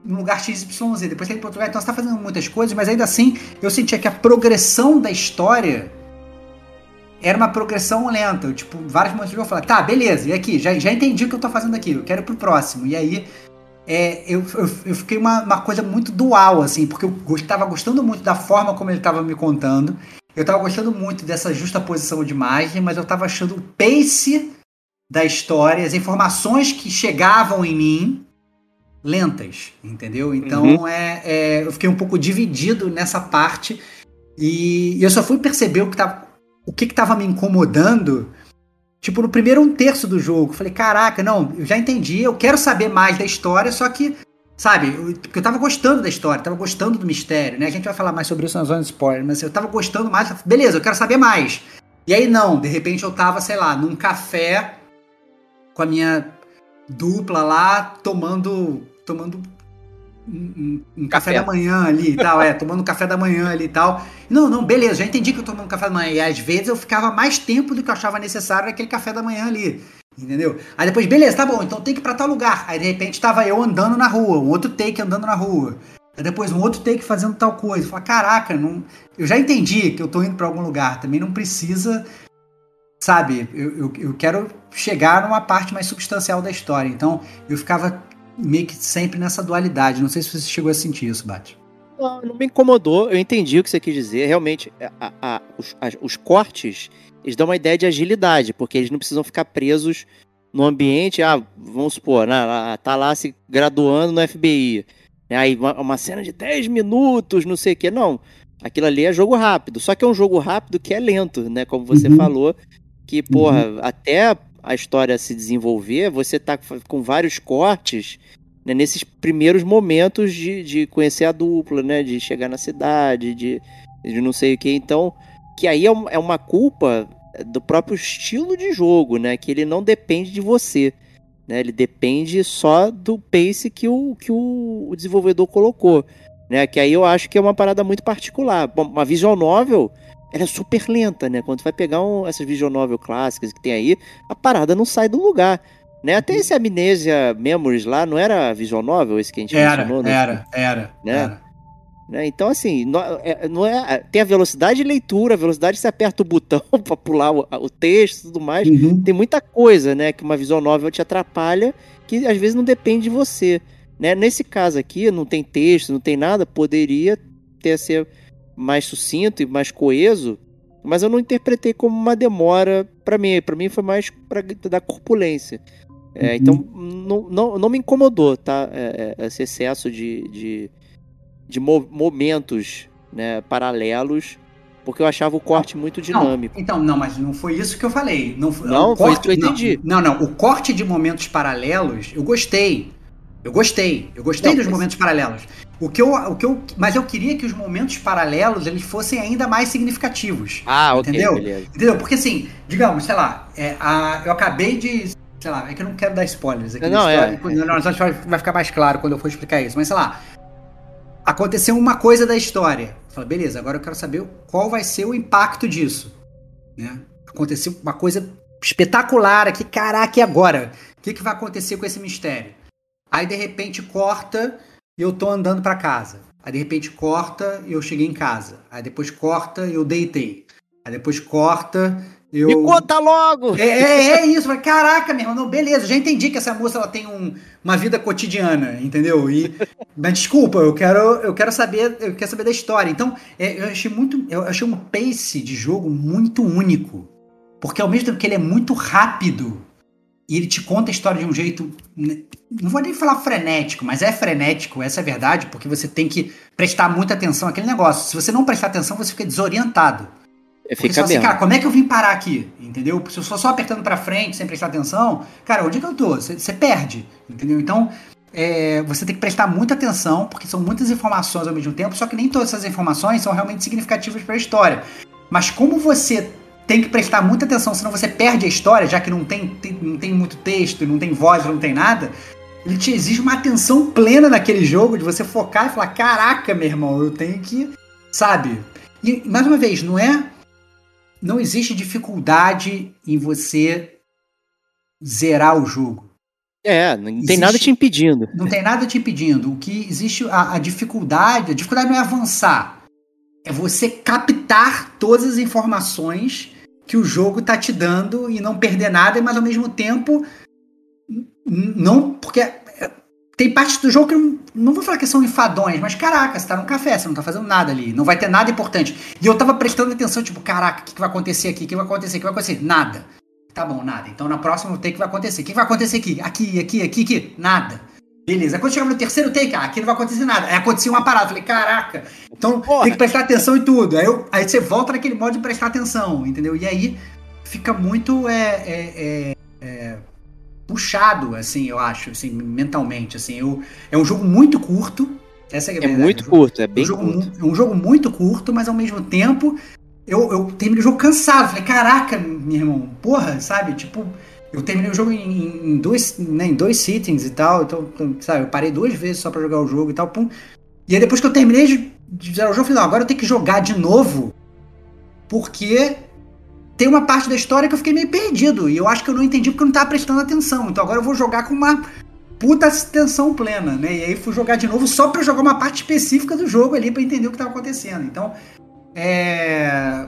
um lugar XYZ, depois tem para outro lugar, então você tá fazendo muitas coisas, mas ainda assim eu sentia que a progressão da história era uma progressão lenta. Eu, tipo, vários momentos eu falava, tá, beleza, e aqui, já, já entendi o que eu tô fazendo aqui, eu quero ir pro próximo. E aí é, eu, eu, eu, fiquei uma, uma coisa muito dual, assim, porque eu estava gostando muito da forma como ele estava me contando. Eu estava gostando muito dessa justa posição de imagem, mas eu estava achando o pace da história, as informações que chegavam em mim lentas, entendeu? Então uhum. é, é, eu fiquei um pouco dividido nessa parte e eu só fui perceber o que tava, o que estava me incomodando tipo no primeiro um terço do jogo. Falei, caraca, não, eu já entendi, eu quero saber mais da história, só que sabe, eu, porque eu tava gostando da história, tava gostando do mistério, né? A gente vai falar mais sobre isso na zona de spoiler, mas eu tava gostando mais, beleza, eu quero saber mais. E aí não, de repente eu tava, sei lá, num café com a minha dupla lá, tomando tomando um, um, café. café. da manhã ali e tal, é, tomando café da manhã ali e tal. Não, não, beleza, já entendi que eu tomando café da manhã. E às vezes eu ficava mais tempo do que eu achava necessário naquele café da manhã ali. Entendeu? Aí depois, beleza, tá bom, então tem que ir pra tal lugar. Aí de repente tava eu andando na rua, um outro take andando na rua. Aí depois um outro take fazendo tal coisa. Fala, caraca, não... eu já entendi que eu tô indo para algum lugar. Também não precisa, sabe? Eu, eu, eu quero chegar numa parte mais substancial da história. Então eu ficava meio que sempre nessa dualidade. Não sei se você chegou a sentir isso, Bate. Não, não me incomodou, eu entendi o que você quis dizer. Realmente, a, a, os, a, os cortes, eles dão uma ideia de agilidade, porque eles não precisam ficar presos no ambiente. Ah, vamos supor, né, tá lá se graduando no FBI. Né, aí uma, uma cena de 10 minutos, não sei o que. Não, aquilo ali é jogo rápido. Só que é um jogo rápido que é lento, né? Como você uhum. falou, que, porra, uhum. até a história se desenvolver, você tá com vários cortes né, nesses primeiros momentos de, de conhecer a dupla, né? De chegar na cidade, de, de não sei o que. Então, que aí é, é uma culpa do próprio estilo de jogo, né? Que ele não depende de você. Né? Ele depende só do pace que o, que o, o desenvolvedor colocou. Né? Que aí eu acho que é uma parada muito particular. Bom, uma visual novel, ela é super lenta, né? Quando vai pegar um, essas novel clássicas que tem aí, a parada não sai do lugar. Né? Até esse Amnesia Memories lá, não era visual novel esse que a gente Era, mencionou? né? era, era, Né? era. Né? Então, assim, não é, não é- tem a velocidade de leitura, a velocidade que você aperta o botão [laughs] pra pular o, o texto e tudo mais. Uhum. Tem muita coisa, né, que uma visual novel te atrapalha, que às vezes não depende de você. Né? Nesse caso aqui, não tem texto, não tem nada, poderia ter ser mais sucinto e mais coeso, mas eu não interpretei como uma demora pra mim. Pra mim foi mais pra dar corpulência. É, Uhum. Então, não, não, não me incomodou, tá? É, é, esse excesso de, de, de mo- momentos né, paralelos, porque eu achava o corte muito dinâmico. Não, então, não, mas não foi isso que eu falei. Não, foi- Não, o foi isso que eu não, entendi. Não, não, O corte de momentos paralelos, eu gostei. Eu gostei. Eu gostei Não, dos mas- momentos paralelos. O que eu, o que eu, mas eu queria que os momentos paralelos eles fossem ainda mais significativos. Ah, ok, Entendeu? beleza. Entendeu? Porque assim, digamos, sei lá, é, a, eu acabei de. Sei lá, é que eu não quero dar spoilers aqui. Não, da é, história, não, não, acho que vai ficar mais claro quando eu for explicar isso. Mas sei lá, aconteceu uma coisa da história. Eu falei, beleza, agora eu quero saber qual vai ser o impacto disso. Né? Aconteceu uma coisa espetacular aqui, caraca, e agora? O que, que vai acontecer com esse mistério? Aí de repente corta e eu tô andando pra casa. Aí de repente corta e eu cheguei em casa. Aí depois corta e eu deitei. Aí depois corta eu. Me conta logo! É, é, é isso, Falei, caraca, meu irmão, não, beleza, já entendi que essa moça ela tem um- uma vida cotidiana, entendeu? E, mas desculpa, eu quero, eu quero saber, eu quero saber da história. Então, é, eu achei muito, eu achei um pace de jogo muito único, porque ao mesmo tempo que ele é muito rápido e ele te conta a história de um jeito, né, não vou nem falar frenético, mas é frenético, essa é a verdade, porque você tem que prestar muita atenção àquele negócio. Se você não prestar atenção, você fica desorientado. Porque você Fica assim, cara, como é que eu vim parar aqui? Entendeu? Se eu só, só apertando pra frente, sem prestar atenção, cara, onde é que eu tô? Você você perde, entendeu? Então, é, você tem que prestar muita atenção, porque são muitas informações ao mesmo tempo, só que nem todas essas informações são realmente significativas para a história. Mas como você tem que prestar muita atenção, senão você perde a história, já que não tem, tem- não tem muito texto, não tem voz, não tem nada, ele te exige uma atenção plena naquele jogo, de você focar e falar, caraca, meu irmão, eu tenho que, sabe? E, mais uma vez, não é não existe dificuldade em você zerar o jogo. É, não Existe- tem nada te impedindo. Não tem nada te impedindo. O que existe a, a dificuldade, a dificuldade não é avançar, é você captar todas as informações que o jogo tá te dando e não perder nada, mas ao mesmo tempo não, porque tem partes do jogo que eu não, não vou falar que são enfadões, mas caraca, você tá num café, você não tá fazendo nada ali, não vai ter nada importante. E eu tava prestando atenção, tipo, caraca, o que, que vai acontecer aqui? O que vai acontecer? O que vai acontecer? Nada. Tá bom, nada. Então na próxima take vai acontecer. O que vai acontecer aqui? Aqui, aqui, aqui, aqui? Nada. Beleza. Quando chegava no terceiro take, ah, aqui não vai acontecer nada. Aí acontecia uma parada. Falei, caraca. Então Porra. tem que prestar atenção em tudo. Aí, eu- aí você volta naquele modo de prestar atenção, entendeu? E aí fica muito é, é, é, é, puxado, assim, eu acho, assim, mentalmente. Assim, eu, é um jogo muito curto. Essa é, a É verdade. muito É curto, é é um, bem jogo, curto. é um jogo muito curto, mas ao mesmo tempo eu, eu terminei o jogo cansado. Falei, caraca, meu irmão, porra, sabe? Tipo, eu terminei o jogo em, em dois, né, em dois sittings e tal. Então, sabe, eu parei duas vezes só pra jogar o jogo e tal. Pum. E aí depois que eu terminei de, de zerar o jogo, eu falei, não, agora eu tenho que jogar de novo. Porque tem uma parte da história que eu fiquei meio perdido. E eu acho que eu não entendi porque eu não tava prestando atenção. Então agora eu vou jogar com uma puta atenção plena, né? E aí fui jogar de novo só pra jogar uma parte específica do jogo ali pra entender o que tava acontecendo. Então, é.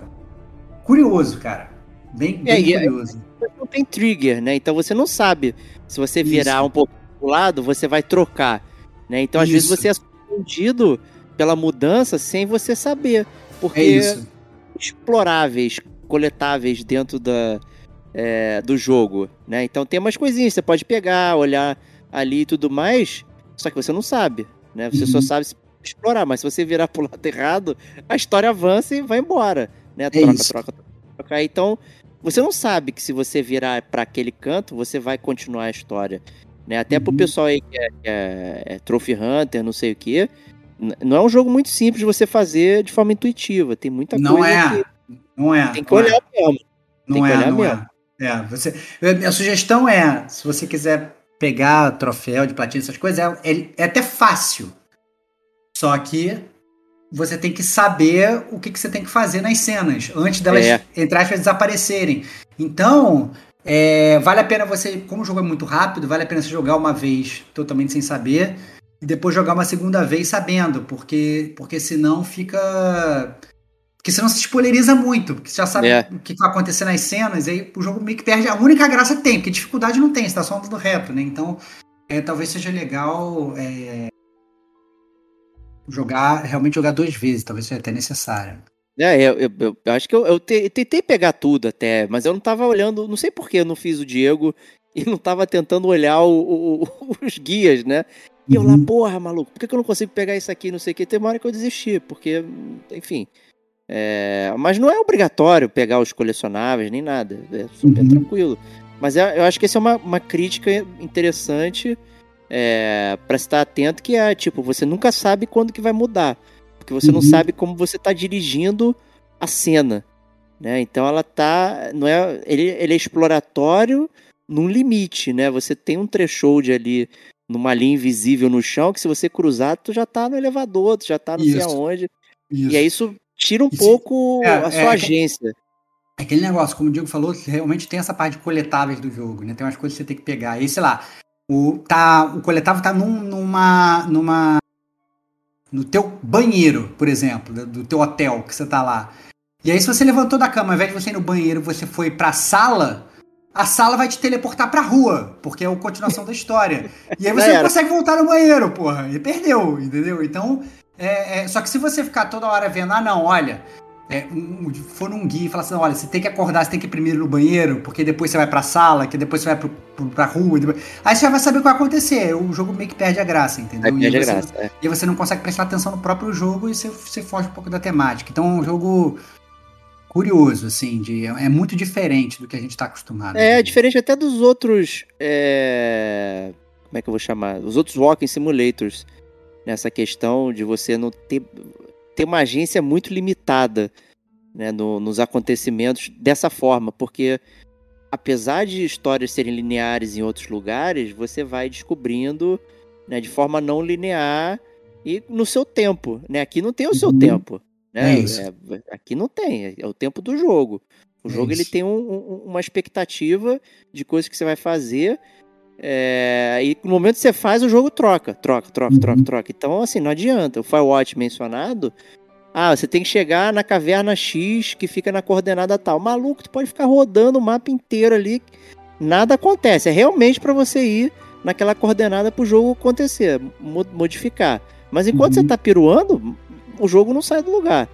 Curioso, cara. Bem, É, bem e é- curioso. Não tem trigger, né? Então você não sabe se você virar Isso. um pouco pro lado, você vai trocar, né? Então às vezes você é surpreendido pela mudança sem você saber, porque É exploráveis, coletáveis dentro da, é, do jogo, né? Então tem umas coisinhas, você pode pegar, olhar ali e tudo mais, só que você não sabe, né? Você só Uhum. sabe se explorar, mas se você virar pro lado errado, a história avança e vai embora, né? Troca, É isso. troca, troca. Então, você não sabe que se você virar para aquele canto, você vai continuar a história, né? Até pro Uhum. pessoal aí que é, que é- é Trophy Hunter, não sei o quê, não é um jogo muito simples de você fazer de forma intuitiva, tem muita Não coisa é. que Não é. tem que não é. olhar mesmo. Não que é, olhar não mesmo. é. É, você, a sugestão é, se você quiser pegar troféu de platina, essas coisas, é, é- é até fácil. Só que você tem que saber o que, que você tem que fazer nas cenas, antes delas, É. entre aspas, desaparecerem. Então, é, vale a pena você, como o jogo é muito rápido, vale a pena você jogar uma vez totalmente sem saber e depois jogar uma segunda vez sabendo, porque, porque senão fica. Porque senão se spoileriza muito, porque você já sabe É. o que vai acontecer nas cenas, e aí o jogo meio que perde a única graça que tem, porque dificuldade não tem, você tá só andando reto, né? Então, é, talvez seja legal é, jogar, realmente jogar duas vezes, talvez seja até necessário. É, eu, eu- eu- eu acho que eu, eu te- tentei pegar tudo até, mas eu não tava olhando, não sei por que eu não fiz o Diego [laughs] e não tava tentando olhar o- o- [laughs] os guias, né? E eu lá, Uhum. porra, maluco, por que, que eu não consigo pegar isso aqui, não sei o que? Tem uma hora que eu desisti, porque, enfim. é, mas não é obrigatório pegar os colecionáveis, nem nada. É super Uhum. tranquilo. Mas é- eu acho que essa é uma, uma crítica interessante é, para estar atento, que é, tipo, você nunca sabe quando que vai mudar. Porque você não Uhum. sabe como você tá dirigindo a cena. Né? Então ela tá. Não é, ele, ele é exploratório num limite, né? Você tem um threshold ali numa linha invisível no chão, que se você cruzar, tu já tá no elevador, tu já tá não sei Isso. aonde. Isso. E aí isso tira um Isso- pouco é, a é, sua é- agência. É Aquele negócio, como o Diego falou, que realmente tem essa parte de coletáveis do jogo, né? Tem umas coisas que você tem que pegar. Aí, sei lá, o, tá, o coletável tá num- numa, numa. No teu banheiro, por exemplo, do- do teu hotel que você tá lá. E aí, se você levantou da cama, ao invés de você ir no banheiro, você foi pra sala, a sala vai te teleportar pra rua, porque é a continuação da história. E aí [laughs] você não consegue voltar no banheiro, porra. E perdeu, entendeu? Então, é, é- só que se você ficar toda hora vendo, ah, não, olha, é, um, for num guia e falar assim, olha, você tem que acordar, você tem que ir primeiro no banheiro, porque depois você vai pra sala, que depois você vai pro, pro, pra rua. depois- Aí você já vai saber o que vai acontecer. O jogo meio que perde a graça, entendeu? Aí E você- graça. é. E você não consegue prestar atenção no próprio jogo e você, você foge um pouco da temática. Então é um jogo curioso, assim, de, é muito diferente do que a gente tá acostumado. É, diferente até dos outros. é, Como é que eu vou chamar? Os outros Walking Simulators. Nessa questão de você não ter, ter uma agência muito limitada né, no- nos acontecimentos dessa forma. Porque apesar de histórias serem lineares em outros lugares, você vai descobrindo né, de forma não linear e no seu tempo. Né? Aqui não tem o seu Uhum. tempo. Né? É isso. É, aqui não tem, é o tempo do jogo. O É jogo ele isso. tem um- um- uma expectativa de coisas que você vai fazer. É, e no momento que você faz, o jogo troca, troca, troca, Uhum. troca, troca. Então, assim, não adianta. O Firewatch mencionado, ah, você tem que chegar na caverna X que fica na coordenada tal. Maluco, tu pode ficar rodando o mapa inteiro ali, nada acontece. É realmente para você ir naquela coordenada pro jogo acontecer, mo- modificar. Mas enquanto Uhum. você tá piruando, o jogo não sai do lugar.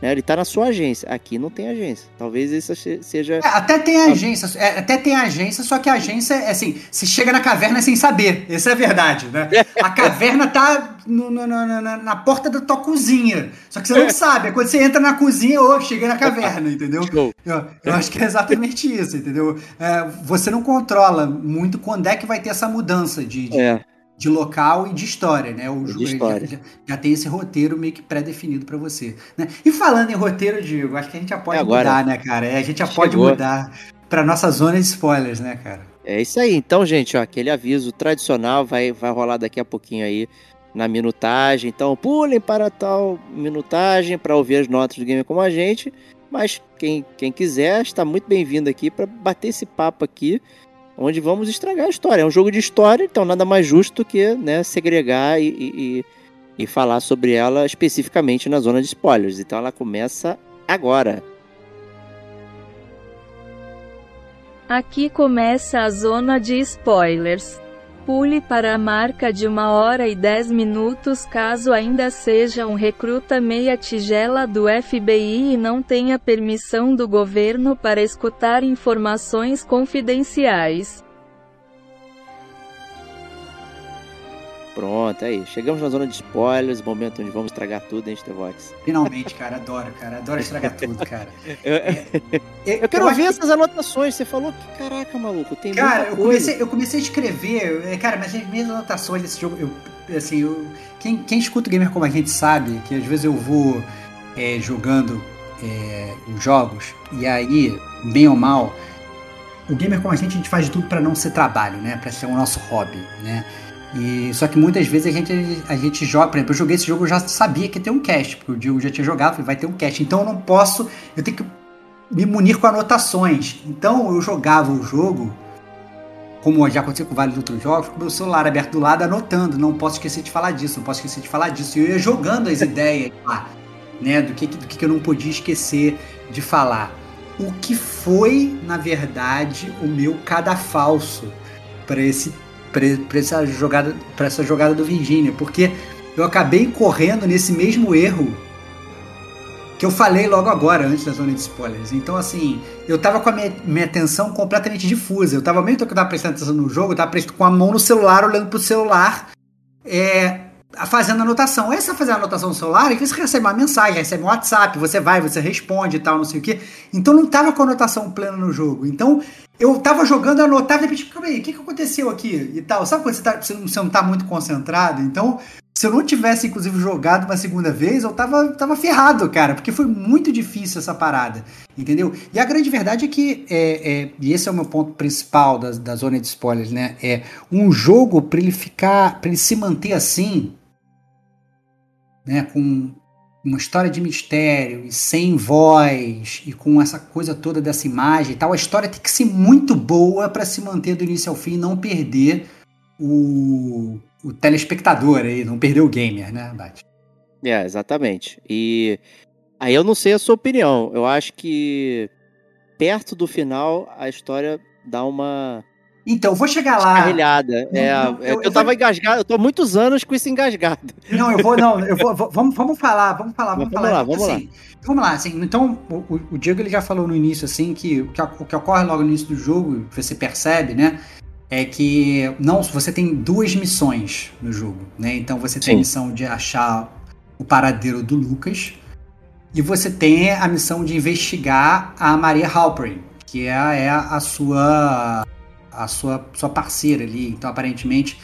Né? Ele tá na sua agência. Aqui não tem agência. Talvez isso se- seja. É, até tem agência, é, até tem agência, só que a agência é assim, se chega na caverna sem saber. Essa é a verdade, né? [laughs] A caverna tá no- no- no- na, na porta da tua cozinha. Só que você não sabe. É quando você entra na cozinha, ô, cheguei na caverna, entendeu? Eu, eu acho que é exatamente isso, entendeu? É, você não controla muito quando é que vai ter essa mudança de, de, É, de local e de história, né? O De jogo história. Já, já- tem esse roteiro meio que pré-definido pra você. Né? E falando em roteiro, Diego, acho que a gente já pode É mudar, né, cara? É, a gente já pode Chegou. mudar pra nossa zona de spoilers, né, cara? é isso aí. Então, gente, ó, aquele aviso tradicional vai, vai rolar daqui a pouquinho aí na minutagem. Então, pulem para tal minutagem para ouvir as notas do Game como a gente. Mas quem, quem quiser está muito bem-vindo aqui para bater esse papo aqui, onde vamos estragar a história. É um jogo de história, então nada mais justo que né, segregar e, e- e falar sobre ela especificamente na zona de spoilers. Então ela começa agora. Aqui começa a zona de spoilers. Pule para a marca de uma hora e dez minutos caso ainda seja um recruta meia tigela do FBI e não tenha permissão do governo para escutar informações confidenciais. Pronto, aí. Chegamos na zona de spoilers, momento onde vamos estragar tudo, hein, Stevox? Finalmente, cara, adoro, cara. Adoro estragar tudo, cara. Eu, eu quero acho ver que- essas anotações. Você falou que, caraca, maluco, tem Cara, eu comecei, eu comecei a escrever, é, cara, mas as minhas anotações desse jogo, eu, assim, eu, quem, quem escuta o Gamer como a gente sabe que às vezes eu vou é, jogando é, os jogos, e aí, bem ou mal, o gamer como a gente, a gente faz de tudo para não ser trabalho, né? Para ser o nosso hobby, né? E, só que muitas vezes a gente, a gente joga, por exemplo, eu joguei esse jogo, eu já sabia que ia ter um cast, porque o Diego já tinha jogado, falei, vai ter um cast. Então eu não posso, eu tenho que me munir com anotações. Então eu jogava o jogo, como já aconteceu com vários outros jogos, com meu celular aberto do lado, anotando. Não posso esquecer de falar disso, não posso esquecer de falar disso. E eu ia jogando as ideias lá, né, do que, do que eu não podia esquecer de falar. O que foi, na verdade, o meu cadafalso para esse para essa jogada para essa jogada do Virginia, porque eu acabei correndo nesse mesmo erro que eu falei logo agora, antes da zona de spoilers. Então, assim, eu tava com a minha, minha atenção completamente difusa. Eu tava, mesmo que eu tava prestando atenção no jogo, eu tava com a mão no celular, olhando pro celular, é, fazendo anotação. Essa fazer a anotação no celular, é que você recebe uma mensagem, recebe um WhatsApp, você vai, você responde e tal, não sei o quê. Então não tava com anotação plena no jogo. Então eu tava jogando, anotava, e repente, calma aí, o que, que aconteceu aqui e tal. Sabe quando você, tá, você não tá muito concentrado? Então se eu não tivesse, inclusive, jogado uma segunda vez, eu tava, tava ferrado, cara, porque foi muito difícil essa parada, entendeu? E a grande verdade é que, é, é, e esse é o meu ponto principal da, da zona de spoilers, né? É um jogo para ele ficar, para ele se manter assim, né? Com uma história de mistério e sem voz e com essa coisa toda dessa imagem e tal, a história tem que ser muito boa para se manter do início ao fim e não perder o o telespectador aí, não perder o gamer, né, Bate? É, exatamente. E aí eu não sei a sua opinião. Eu acho que perto do final a história dá uma então, vou chegar lá. Carrilhada. É, é eu, eu, tava vou... engasgado, eu tô há muitos anos com isso engasgado. Não, eu vou, não, eu vou, vamos, vamos falar, vamos falar, vamos, vamos falar. Lá, vamos assim, lá. Vamos lá, assim, então, o, o Diego ele já falou no início, assim, que o que, o que ocorre logo no início do jogo, você percebe, né, é que não você tem duas missões no jogo, né? Então você tem Sim. a missão de achar o paradeiro do Lucas e você tem a missão de investigar a Maria Halperin, que é, é a sua a sua sua parceira ali. Então aparentemente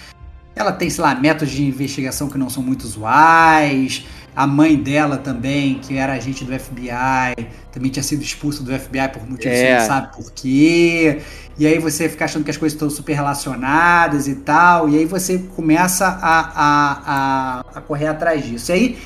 ela tem, sei lá, métodos de investigação que não são muito usuais. A mãe dela também, que era agente do FBI, também tinha sido expulsa do FBI por motivos é. que não sabe por quê e aí você fica achando que as coisas estão super relacionadas e tal, e aí você começa a, a, a, a correr atrás disso. E aí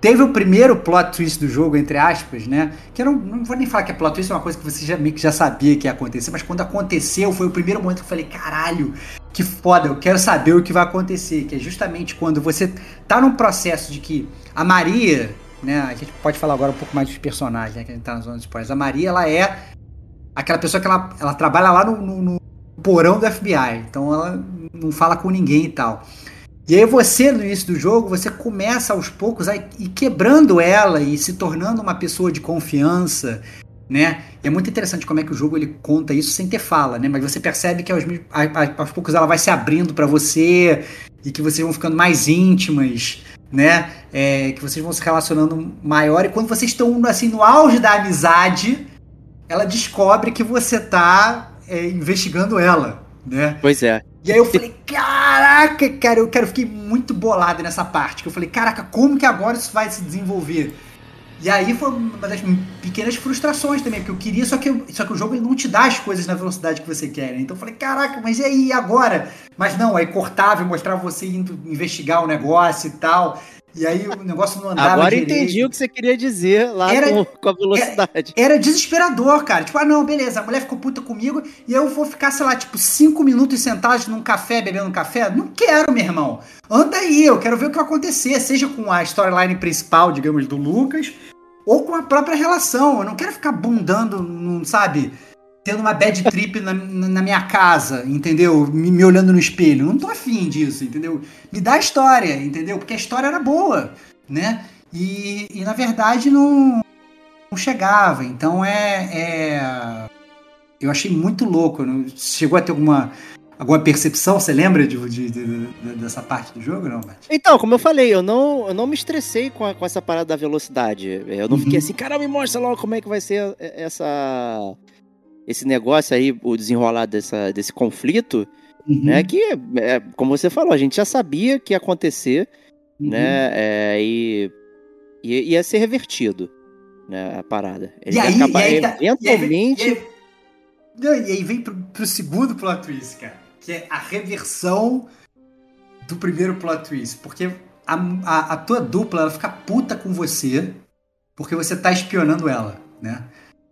teve o primeiro plot twist do jogo, entre aspas, né? Que eu não, não vou nem falar que é plot twist, é uma coisa que você já, meio que já sabia que ia acontecer, mas quando aconteceu, foi o primeiro momento que eu falei, caralho, que foda, eu quero saber o que vai acontecer. Que é justamente quando você tá num processo de que a Maria, né? A gente pode falar agora um pouco mais dos personagens, né? Que a gente tá na zona de spoilers. A Maria, ela é aquela pessoa que ela, ela trabalha lá no, no, no porão do FBI, então ela não fala com ninguém e tal. E aí você, no início do jogo, você começa aos poucos a ir quebrando ela e se tornando uma pessoa de confiança, né? E é muito interessante como é que o jogo ele conta isso sem ter fala, né? Mas você percebe que aos, aos poucos ela vai se abrindo para você e que vocês vão ficando mais íntimas, né? É, que vocês vão se relacionando maior e quando vocês estão assim no auge da amizade, ela descobre que você tá é, investigando ela, né? Pois é. E aí eu falei, caraca, cara, eu, quero fiquei muito bolado nessa parte. Que eu falei, caraca, como que agora isso vai se desenvolver? E aí foi uma das pequenas frustrações também, porque eu queria, só que, só que o jogo ele não te dá as coisas na velocidade que você quer. Né? Então eu falei, caraca, mas e aí agora? Mas não, aí cortava e mostrava você indo investigar o negócio e tal. E aí o negócio não andava Agora direito. entendi o que você queria dizer lá era, com, com, a velocidade. Era, era, desesperador, cara. Tipo, ah, não, beleza, a mulher ficou puta comigo e eu vou ficar, sei lá, tipo, cinco minutos sentados num café, bebendo um café? Não quero, meu irmão. Anda aí, eu quero ver o que vai acontecer, seja com a storyline principal, digamos, do Lucas, ou com a própria relação. Eu não quero ficar bundando, não sabe tendo uma bad trip na, na minha casa, entendeu? Me, me, olhando no espelho. Não tô afim disso, entendeu? Me dá a história, entendeu? Porque a história era boa, né? E, e na verdade não, não chegava. Então é, é, Eu achei muito louco. Não, chegou a ter alguma. Alguma percepção, você lembra de, de, de, dessa parte do jogo, não? Então, como eu falei, eu não, eu não me estressei com, a, com essa parada da velocidade. Eu não uhum. fiquei assim, cara, me mostra logo como é que vai ser essa, esse negócio aí, o desenrolar dessa, desse conflito, uhum. né? Que, é, como você falou, a gente já sabia que ia acontecer, uhum. né? É, e, e ia ser revertido. né, a parada. Ele E aí, e aí tá- eventualmente. E aí, Não, e aí vem pro, pro segundo plot twist, cara. Que é a reversão do primeiro plot twist. Porque a, a, a tua dupla, ela fica puta com você porque você tá espionando ela, né?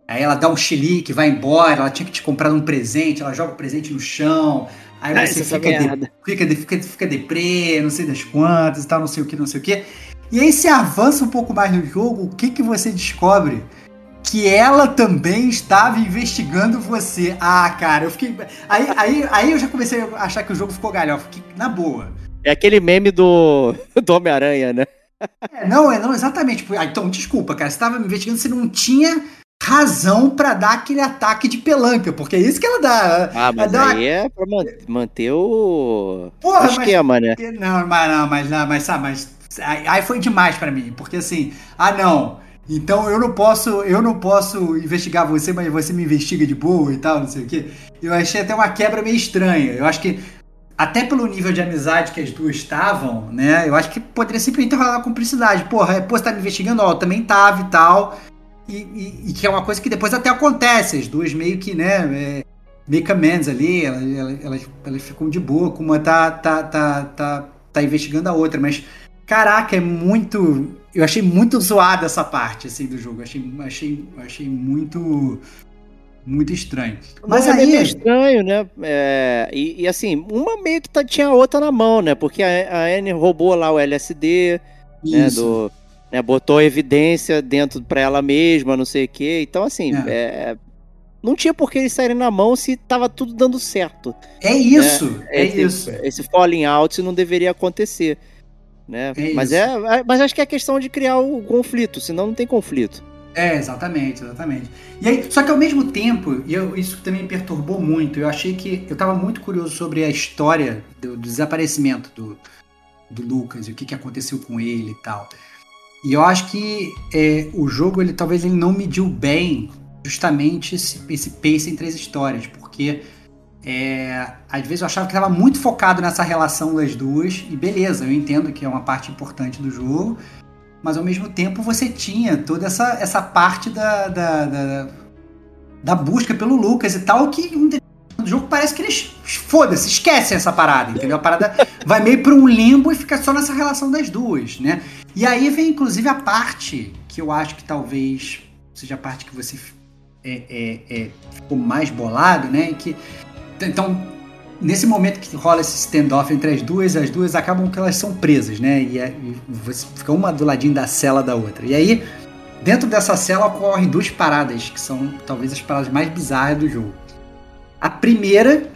Aí ela dá um chilique, vai embora, ela tinha que te comprar um presente, ela joga o presente no chão, aí Ah, você essa fica, de, fica, de, fica, fica deprê, não sei das quantas e tal, não sei o que, não sei o que. E aí você avança um pouco mais no jogo, o que que você descobre? Que ela também estava investigando você. Ah, cara, eu fiquei. Aí, aí, aí eu já comecei a achar que o jogo ficou galhofa. Que, na boa. É aquele meme do, [laughs] do Homem-Aranha, né? É, não, é não, exatamente. Ah, então, desculpa, cara. Você estava me investigando, você não tinha razão pra dar aquele ataque de pelanca, porque é isso que ela dá. Ah, mas dá uma- aí é pra man- manter o, Porra, o mas- esquema, né? Não, mas não, mas não, mas sabe, mas aí foi demais pra mim, porque assim, ah não, então eu não posso, eu não posso investigar você, mas você me investiga de boa e tal, não sei o quê. Eu achei até uma quebra meio estranha. Eu acho que até pelo nível de amizade que as duas estavam, né? Eu acho que poderia simplesmente rolar uma cumplicidade. Porra, é, pô, você tá me investigando, ó, eu também tava e tal. E, e- e que é uma coisa que depois até acontece. As duas meio que, né? É, make amends ali, elas, elas, elas, ficam de boa, como uma tá, tá, tá, tá, tá investigando a outra. Mas, caraca, é muito. Eu achei muito zoada essa parte assim, do jogo. Achei, achei, achei muito. Muito estranho. Mas Não, é meio aí. estranho, né? É, e, e assim, uma meio que tá- tinha a outra na mão, né? Porque a, a Anne roubou lá o LSD, né? Do, né, botou evidência dentro pra ela mesma, não sei o quê. Então, assim, É. é, não tinha por que eles saírem na mão se tava tudo dando certo. É isso, é, esse, isso. Esse falling out não deveria acontecer. Né? É mas, isso. é, mas acho que é questão de criar o conflito, senão não tem conflito. É, exatamente, exatamente. E aí, só que ao mesmo tempo, e eu- isso também me perturbou muito. Eu achei que. Eu tava muito curioso sobre a história do, do desaparecimento do, do Lucas e o que, que aconteceu com ele e tal. E eu acho que é, o jogo, ele talvez ele não mediu bem justamente esse, esse pace entre as histórias, porque é, às vezes eu achava que estava muito focado nessa relação das duas, e beleza, eu entendo que é uma parte importante do jogo, mas ao mesmo tempo você tinha toda essa, essa parte da, da, da, da busca pelo Lucas e tal, que um determinado jogo parece que eles foda-se, esquecem essa parada, entendeu? A parada vai meio para um limbo e fica só nessa relação das duas, né? E aí vem inclusive a parte que eu acho que talvez seja a parte que você é, é, é, ficou mais bolado, né? Que, então, nesse momento que rola esse standoff entre as duas, as duas acabam que elas são presas, né? E, é- e você fica uma do ladinho da cela da outra. E aí, dentro dessa cela ocorrem duas paradas, que são talvez as paradas mais bizarras do jogo. A primeira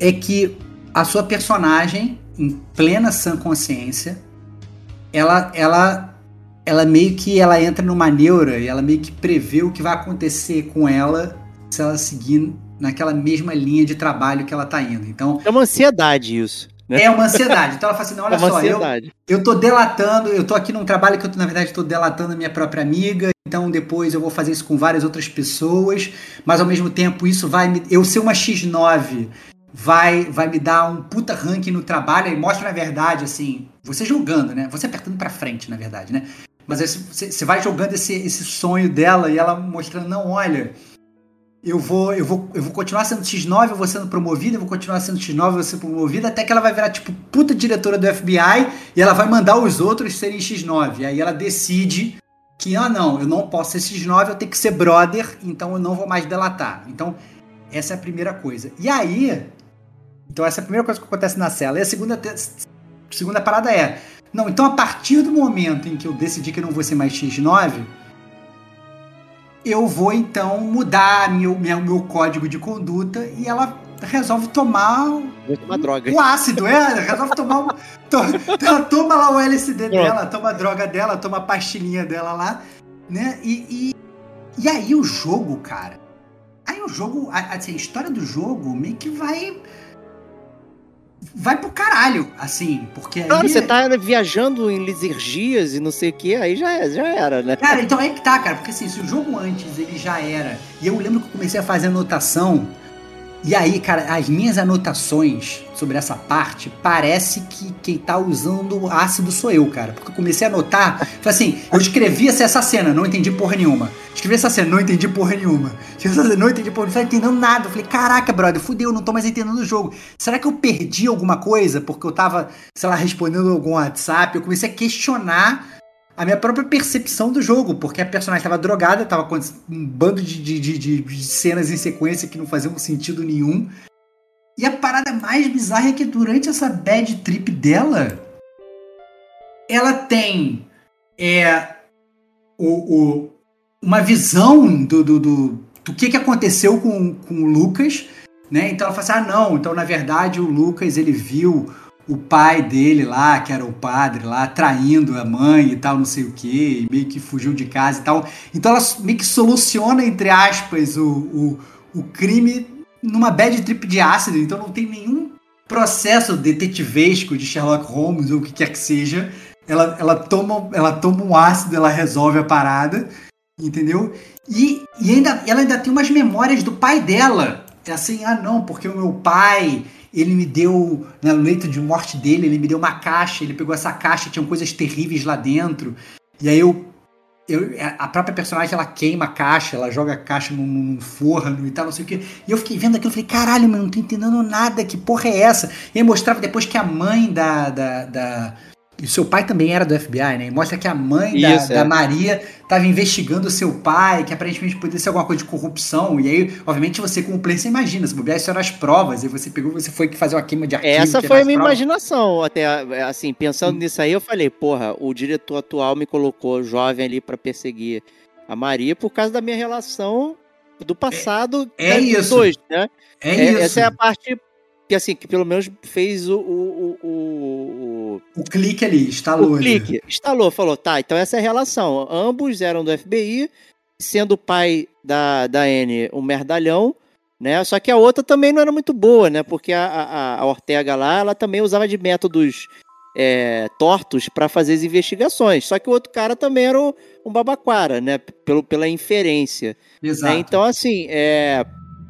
é que a sua personagem, em plena sã consciência, ela, ela, ela meio que ela entra numa neura e ela meio que prevê o que vai acontecer com ela se ela seguir naquela mesma linha de trabalho que ela tá indo. Então, É uma ansiedade isso. Né? é uma ansiedade. Então ela fala assim, não, olha é só, eu, ansiedade. eu tô delatando, eu tô aqui num trabalho que eu, na verdade, tô delatando a minha própria amiga, então depois eu vou fazer isso com várias outras pessoas, mas ao mesmo tempo isso vai me. Eu ser uma X9 vai, vai me dar um puta ranking no trabalho e mostra, na verdade, assim, você jogando, né? Você apertando pra frente, na verdade, né? Mas aí você vai jogando esse, esse sonho dela e ela mostrando, não, olha. Eu vou, eu, vou, eu vou continuar sendo X9, eu vou sendo promovida, eu vou continuar sendo X9, eu vou ser promovida, até que ela vai virar, tipo, puta diretora do FBI e ela vai mandar os outros serem X9. E aí ela decide que, ah, não, eu não posso ser X9, eu tenho que ser brother, então eu não vou mais delatar. Então, essa é a primeira coisa. E aí, então essa é a primeira coisa que acontece na cela. E a segunda, segunda parada é, não, então a partir do momento em que eu decidi que eu não vou ser mais X9, eu vou então mudar meu, meu, meu código de conduta e ela resolve tomar tomar droga. o ácido, é, resolve tomar um, [laughs] to- ela toma lá o LSD dela, toma a droga dela, toma a pastilhinha dela lá, né? E, e, e aí o jogo, cara. Aí o jogo, a- assim, a história do jogo meio que vai. Vai pro caralho, assim, porque aí. Claro, você tá viajando em lisergias e não sei o que, aí já, é- já era, né? Cara, então aí que tá, cara, porque assim, se o jogo antes ele já era. E eu lembro que eu comecei a fazer anotação. E aí, cara, as minhas anotações sobre essa parte, parece que quem tá usando ácido sou eu, cara. Porque eu comecei a anotar, falei assim, eu escrevi essa cena, não entendi porra nenhuma. Escrevi essa cena, não entendi porra nenhuma. Escrevi essa cena, não entendi porra, não estava entendendo nada. Eu falei, caraca, brother, fudeu, não tô mais entendendo o jogo. Será que eu perdi alguma coisa? Porque eu tava, sei lá, respondendo algum WhatsApp. Eu comecei a questionar a minha própria percepção do jogo, porque a personagem estava drogada, tava com um bando de, de, de, de, cenas em sequência que não faziam sentido nenhum. E a parada mais bizarra é que durante essa bad trip dela, ela tem é, o, o uma visão do, do, do, do, que, que aconteceu com, com o Lucas, né? Então ela fala assim, ah não, então na verdade o Lucas ele viu o pai dele lá, que era o padre lá, traindo a mãe e tal, não sei o que, meio que fugiu de casa e tal. Então ela meio que soluciona, entre aspas, o, o, o crime numa bad trip de ácido, então não tem nenhum processo detetivesco de Sherlock Holmes ou o que quer que seja. Ela, ela, toma, ela toma um ácido, ela resolve a parada, entendeu? E, e ainda, ela ainda tem umas memórias do pai dela. É assim, ah não, porque o meu pai ele me deu, né, no leito de morte dele, ele me deu uma caixa, ele pegou essa caixa, tinham coisas terríveis lá dentro. E aí eu, eu a própria personagem ela queima a caixa, ela joga a caixa num, num forno e tal, não sei o que. E eu fiquei vendo aquilo, falei, caralho, mano, não tô entendendo nada, que porra é essa? E aí mostrava depois que a mãe da, da, da e seu pai também era do FBI, né? E mostra que a mãe da, Isso, é. da Maria estava investigando o seu pai, que aparentemente poderia ser alguma coisa de corrupção. E aí, obviamente, você, como player, você imagina. Se bobear, isso eram as provas. E você pegou, você foi fazer uma queima de arquivo. Essa foi a minha provas. imaginação. Até, assim, pensando hum. nisso aí, eu falei, porra, o diretor atual me colocou jovem ali para perseguir a Maria por causa da minha relação do passado é, é isso. dois, né? É, é, isso. Essa é a parte que assim, que pelo menos fez o. O, o, o, o clique ali, instalou. O clique, instalou, falou, tá, então essa é a relação. Ambos eram do FBI, sendo o pai da, da N um merdalhão, né? Só que a outra também não era muito boa, né? Porque a, a, a Ortega lá, ela também usava de métodos é, tortos para fazer as investigações. Só que o outro cara também era um babaquara, né? Pelo, pela inferência. Exato. Né? Então, assim, é,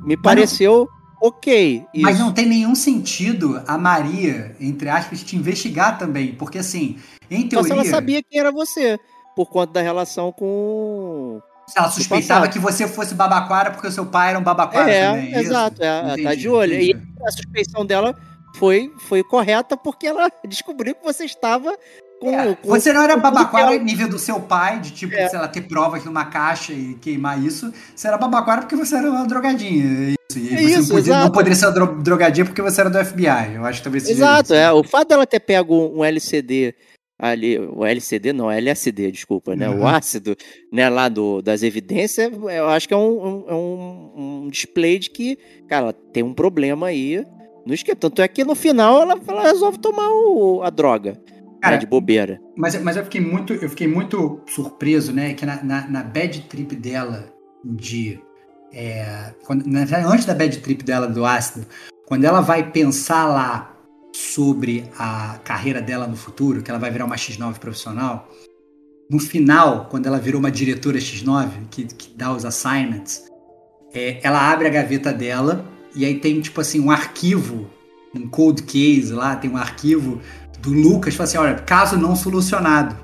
me pareceu ok. Isso. Mas não tem nenhum sentido a Maria, entre aspas, te investigar também. Porque assim, em teoria. Mas ela sabia quem era você, por conta da relação com. Ela suspeitava que você fosse babaquara porque o seu pai era um babaquara é, também. É, exato, é, ela tá de olho. Entendi. E a suspeição dela foi, foi correta porque ela [laughs] descobriu que você estava com, é, com, você não era babaquara nível do seu pai, de tipo, é. sei lá, ter provas numa caixa e queimar isso. Você era babaquara porque você era uma drogadinha. Isso. E é você isso, não, podia, não, poderia ser uma drogadinha porque você era do FBI. Eu acho que talvez seja Exato, é. O fato dela ter pego um LCD ali, o LCD não, LSD, desculpa, né? Uhum. O ácido, né, lá do, das evidências, eu acho que é um, um, um, um display de que, cara, tem um problema aí no esquema. Tanto é que no final ela, ela resolve tomar o, a droga. Cara, de bobeira. Mas, mas eu fiquei muito, eu fiquei muito surpreso, né? Que na, na, na bad trip dela, dia, é, quando, antes da bad trip dela do ácido, quando ela vai pensar lá sobre a carreira dela no futuro, que ela vai virar uma X9 profissional, no final, quando ela virou uma diretora X9, que, que dá os assignments, é, ela abre a gaveta dela e aí tem, tipo assim, um arquivo, um cold case lá, tem um arquivo do Lucas, fala assim, olha, caso não solucionado,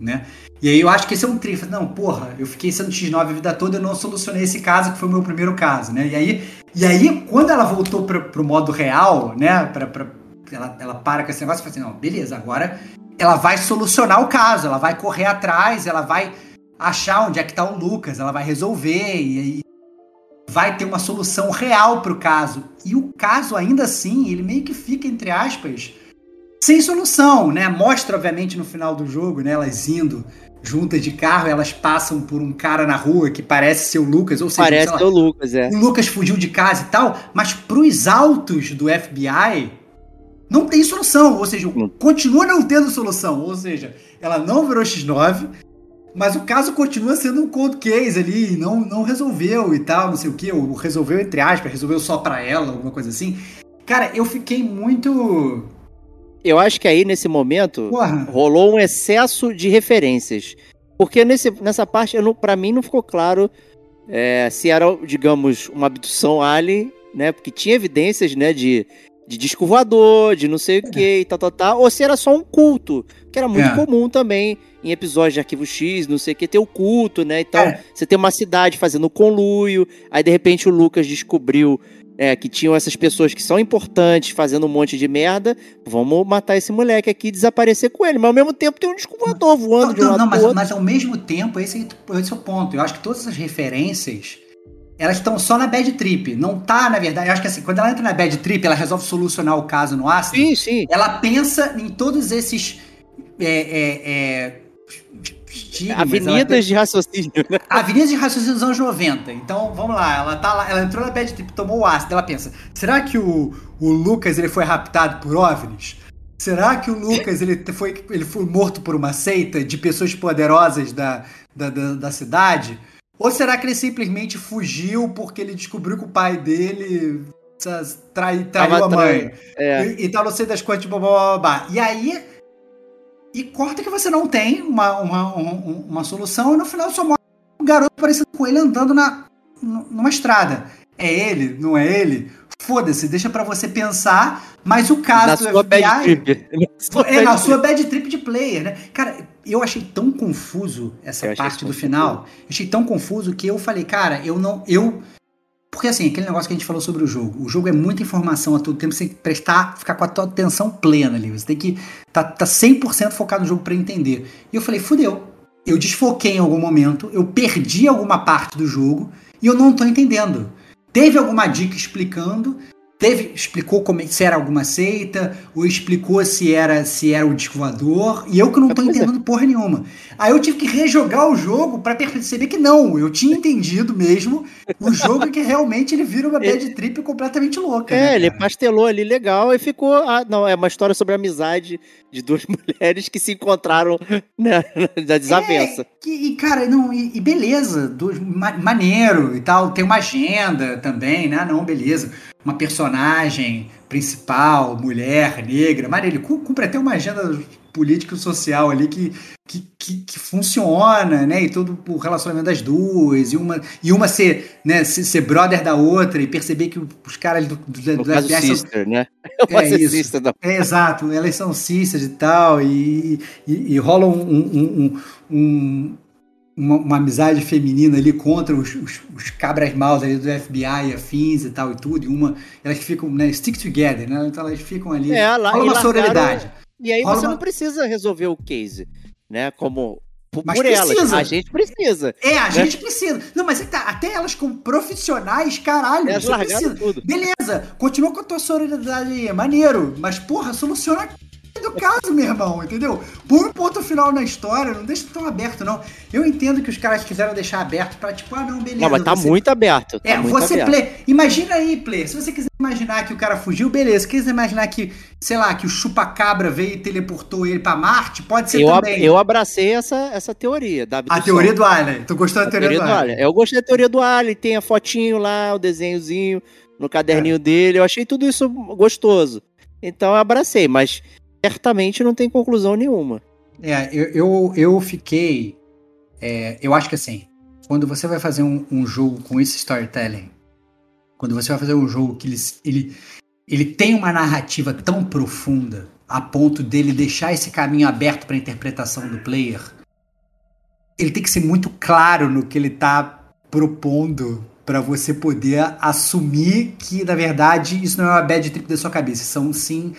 né? E aí eu acho que esse é um tri. Não, porra, eu fiquei sendo X9 a vida toda, eu não solucionei esse caso, que foi o meu primeiro caso, né? E aí, e aí quando ela voltou pra, pro modo real, né? Pra, pra, ela, ela para com esse negócio e fala assim, não, beleza, agora ela vai solucionar o caso, ela vai correr atrás, ela vai achar onde é que tá o Lucas, ela vai resolver e aí vai ter uma solução real pro caso. E o caso, ainda assim, ele meio que fica, entre aspas, sem solução, né? Mostra, obviamente, no final do jogo, né? Elas indo juntas de carro, elas passam por um cara na rua que parece ser o Lucas, ou seja, parece lá, o Lucas, é. O Lucas fugiu de casa e tal, mas pros autos do FBI não tem solução, ou seja, continua não tendo solução, ou seja, ela não virou X9, mas o caso continua sendo um cold case ali, não, não resolveu e tal, não sei o que, ou resolveu entre aspas, resolveu só pra ela, alguma coisa assim. Cara, eu fiquei muito eu acho que aí, nesse momento, Porra. rolou um excesso de referências. Porque nesse, nessa parte, para mim, não ficou claro é, se era, digamos, uma abdução alien né? Porque tinha evidências, né, de, de disco voador, de não sei o que e tal, tal, tal, ou se era só um culto, que era muito É. comum também em episódios de Arquivo X, não sei o que, ter o culto, né? Então, É. você tem uma cidade fazendo conluio, aí de repente o Lucas descobriu é, que tinham essas pessoas que são importantes fazendo um monte de merda, vamos matar esse moleque aqui e desaparecer com ele. Mas ao mesmo tempo tem um disco voador voando Não, de um lado não, mas, mas ao mesmo tempo, esse, esse é o ponto. Eu acho que todas essas referências, elas estão só na bad trip. Não tá, na verdade. Eu acho que assim, quando ela entra na bad trip, ela resolve solucionar o caso no ácido. Sim, sim. Ela pensa em todos esses. É, é, Avenidas de raciocínio, né? Avenidas de raciocínio dos anos 90. Então, vamos lá, ela tá lá, ela entrou na bad trip, tomou o ácido, ela pensa, será que o, o Lucas ele foi raptado por OVNIs? Será que o Lucas ele foi, ele foi morto por uma seita de pessoas poderosas da, da, da, da cidade? Ou será que ele simplesmente fugiu porque ele descobriu que o pai dele trai, traiu a mãe? é. E, e tal, não sei das quantas, blá, blá, blá, blá. E aí. E corta que você não tem uma, uma, um- uma solução e no final só mostra um garoto parecido com ele andando na, numa estrada. É ele? Não é ele? Foda-se, deixa pra você pensar, mas o Na caso do sua bad FBI. trip. Na sua É, na bad sua bad trip de player, né? Cara, eu achei tão confuso essa Eu parte do final. Achei tão confuso que eu falei, cara, eu não. Eu. Porque assim, aquele negócio que a gente falou sobre o jogo. O jogo é muita informação a todo tempo, você tem que prestar, ficar com a tua atenção plena ali. Você tem que tá, tá 100% focado no jogo pra entender. E eu falei, fudeu. Eu desfoquei em algum momento, eu perdi alguma parte do jogo e eu não tô entendendo. Teve alguma dica explicando, teve explicou como é- se era alguma seita, ou explicou se era se era o disco voador, e eu que não tô é. entendendo porra nenhuma. Aí eu tive que rejogar o jogo pra perceber que não, eu tinha entendido mesmo o jogo que realmente ele vira uma [laughs] bad trip completamente louca. É, né, ele pastelou ali legal e ficou. Ah, não, é uma história sobre a amizade de duas [laughs] mulheres que se encontraram né, na desavença. É, que- e, cara, não, e, e beleza, do, ma- maneiro e tal. Tem uma agenda também, né? Não, beleza. Uma personagem principal, mulher, negra, maneiro. Ele cu- cumpre até uma agenda política e social ali que, que, que, que funciona, né? E todo o relacionamento das duas, e uma, e uma ser, né, ser, ser brother da outra e perceber que os caras do, do, No caso, são- Sister, né? [laughs] Uma É isso. sister da é, exato, elas são cistas e tal, e, e, e rola um, um- um- um- uma, uma amizade feminina ali contra os, os, os cabras maus ali do FBI, afins e tal e tudo, e uma, elas ficam, né, stick together, né, então elas ficam ali, É, lá- rola uma largaram- sororidade. E aí Rola você uma- não precisa resolver o case, né? Como por, Mas por elas. precisa. A gente precisa. É, a gente precisa. Não, mas tá, até elas como profissionais, caralho, Elas você precisa. tudo. Beleza, continua com a tua sororidade aí, é maneiro. Mas, porra, soluciona do caso, meu irmão, entendeu? Põe um ponto final na história, não deixa tão aberto, não. Eu entendo que os caras quiseram deixar aberto pra, tipo, ah, não, beleza. Não, mas tá você- muito aberto. Tá É, muito você aberto. play. Imagina aí, play. Se você quiser imaginar que o cara fugiu, beleza. Se quiser imaginar que, sei lá, que o chupa-cabra veio e teleportou ele pra Marte, pode ser Eu, ab- também. eu abracei essa, essa teoria da A teoria do Alien. Tu gostou da teoria, teoria do do Alien? Eu gostei da teoria do Alien, tem a fotinho lá, o desenhozinho no caderninho dele. Eu achei tudo isso gostoso. Então eu abracei, mas certamente não tem conclusão nenhuma. É, eu, eu, eu fiquei. é, eu acho que assim, quando você vai fazer um, um jogo com esse storytelling, quando você vai fazer um jogo que ele, ele, ele tem uma narrativa tão profunda a ponto dele deixar esse caminho aberto para interpretação do player, ele tem que ser muito claro no que ele tá propondo para você poder assumir que na verdade isso não é uma bad trip da sua cabeça, são sim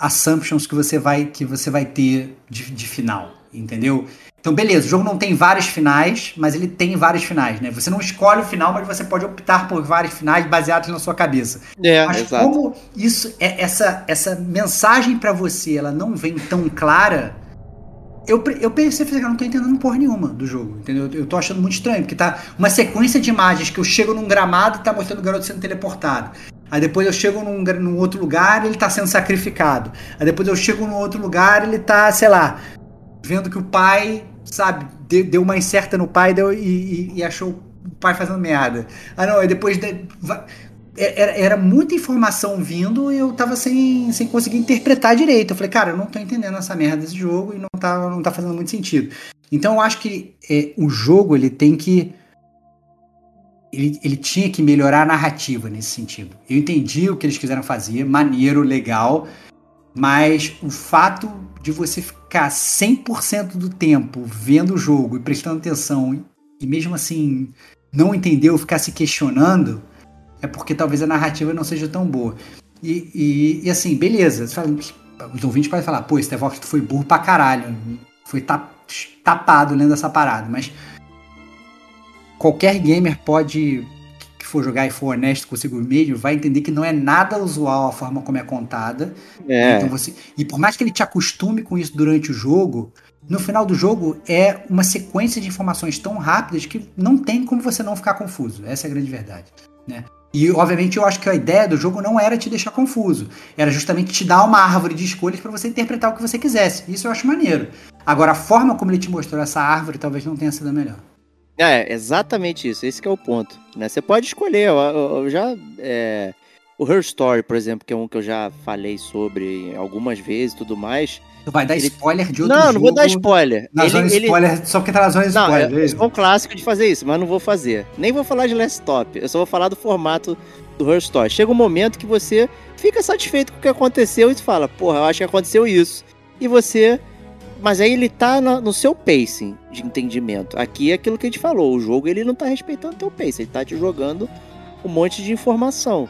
assumptions que você vai que você vai ter de, de final, entendeu? Então, beleza, o jogo não tem vários finais, mas ele tem vários finais, né? Você não escolhe o final, mas você pode optar por vários finais baseados na sua cabeça. É, Mas exato. como isso é essa essa mensagem pra você, ela não vem tão clara, eu, eu pensei, eu não tô entendendo porra nenhuma do jogo, entendeu? Eu tô achando muito estranho, porque tá uma sequência de imagens que eu chego num gramado e tá mostrando o garoto sendo teleportado. Aí depois eu chego num, num outro lugar e ele tá sendo sacrificado. Aí depois eu chego num outro lugar e ele tá, sei lá, vendo que o pai, sabe, deu, uma incerta no pai deu, e, e- e achou o pai fazendo merda. Ah, não, aí depois. de- era, era muita informação vindo e eu tava sem, sem conseguir interpretar direito. Eu falei, cara, eu não tô entendendo essa merda desse jogo e não tá, não tá fazendo muito sentido. Então eu acho que é, o jogo ele tem que ele, ele tinha que melhorar a narrativa nesse sentido. Eu entendi o que eles quiseram fazer, maneiro, legal, mas o fato de você ficar 100% do tempo vendo o jogo e prestando atenção e mesmo assim não entender ou ficar se questionando, é porque talvez a narrativa não seja tão boa. E, e, e assim, beleza. Os ouvintes podem falar, pô, esse Devox foi burro pra caralho. Foi tapado lendo essa parada. Mas qualquer gamer pode que for jogar e for honesto consigo mesmo, vai entender que não é nada usual a forma como é contada. É. Então você, e por mais que ele te acostume com isso durante o jogo, no final do jogo é uma sequência de informações tão rápidas que não tem como você não ficar confuso. Essa é a grande verdade. Né? E, obviamente, eu acho que a ideia do jogo não era te deixar confuso. Era justamente te dar uma árvore de escolhas para você interpretar o que você quisesse. Isso eu acho maneiro. Agora, a forma como ele te mostrou essa árvore talvez não tenha sido a melhor. É, exatamente isso. Esse é o ponto. Né? Você pode escolher. Eu, eu, eu já. É... O Her Story, por exemplo, que é um que eu já falei sobre algumas vezes e tudo mais. Tu vai dar ele... spoiler de outro Não, jogo? não vou dar spoiler. Na ele, zona ele... spoiler, só porque tá na zona não, spoiler. É, é um clássico de fazer isso, mas não vou fazer. Nem vou falar de Last Stop. Eu só vou falar do formato do Her Story. Chega um momento que você fica satisfeito com o que aconteceu e tu fala, porra, eu acho que aconteceu isso. E você mas aí ele tá no, no, seu pacing de entendimento. Aqui é aquilo que a gente falou, o jogo ele não tá respeitando teu pacing, ele tá te jogando um monte de informação.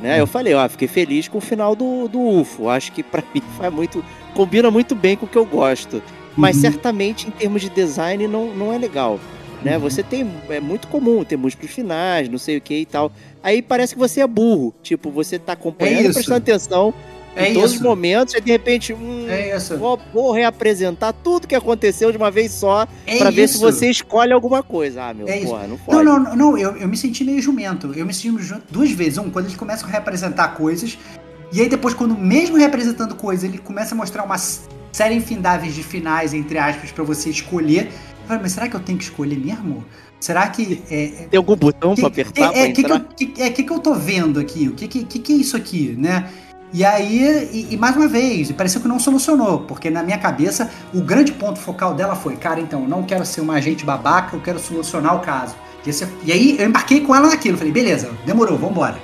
Né? Hum. Eu falei, ó, fiquei feliz com o final do, do UFO. Acho que para [laughs] mim faz muito. combina muito bem com o que eu gosto. Mas uhum. certamente em termos de design não, não é legal. Né? Uhum. Você tem. É muito comum ter múltiplos finais, não sei o que e tal. Aí parece que você é burro. Tipo, você tá acompanhando, é prestando atenção é em todos os momentos, e de repente, hum, é vou, vou, reapresentar tudo que aconteceu de uma vez só é para ver se você escolhe alguma coisa. Ah, meu, é porra, não pode. Não, não, não, eu, eu me senti meio jumento. Eu me senti jumento duas vezes. Um, quando eles começam a reapresentar coisas, e aí depois, quando mesmo reapresentando coisas, ele começa a mostrar uma série infindáveis de finais, entre aspas, para você escolher. Eu falei, mas será que eu tenho que escolher mesmo? Será que. É, é Tem algum botão que, pra apertar? É, pra é, que, que, eu, que, é, que, que eu tô vendo aqui? O que, que, que é isso aqui, né? E aí, e, e, mais uma vez, pareceu que não solucionou, porque na minha cabeça o grande ponto focal dela foi, cara, então, eu não quero ser uma agente babaca, eu quero solucionar o caso. E, esse, e aí eu embarquei com ela naquilo, falei, beleza, demorou, vambora.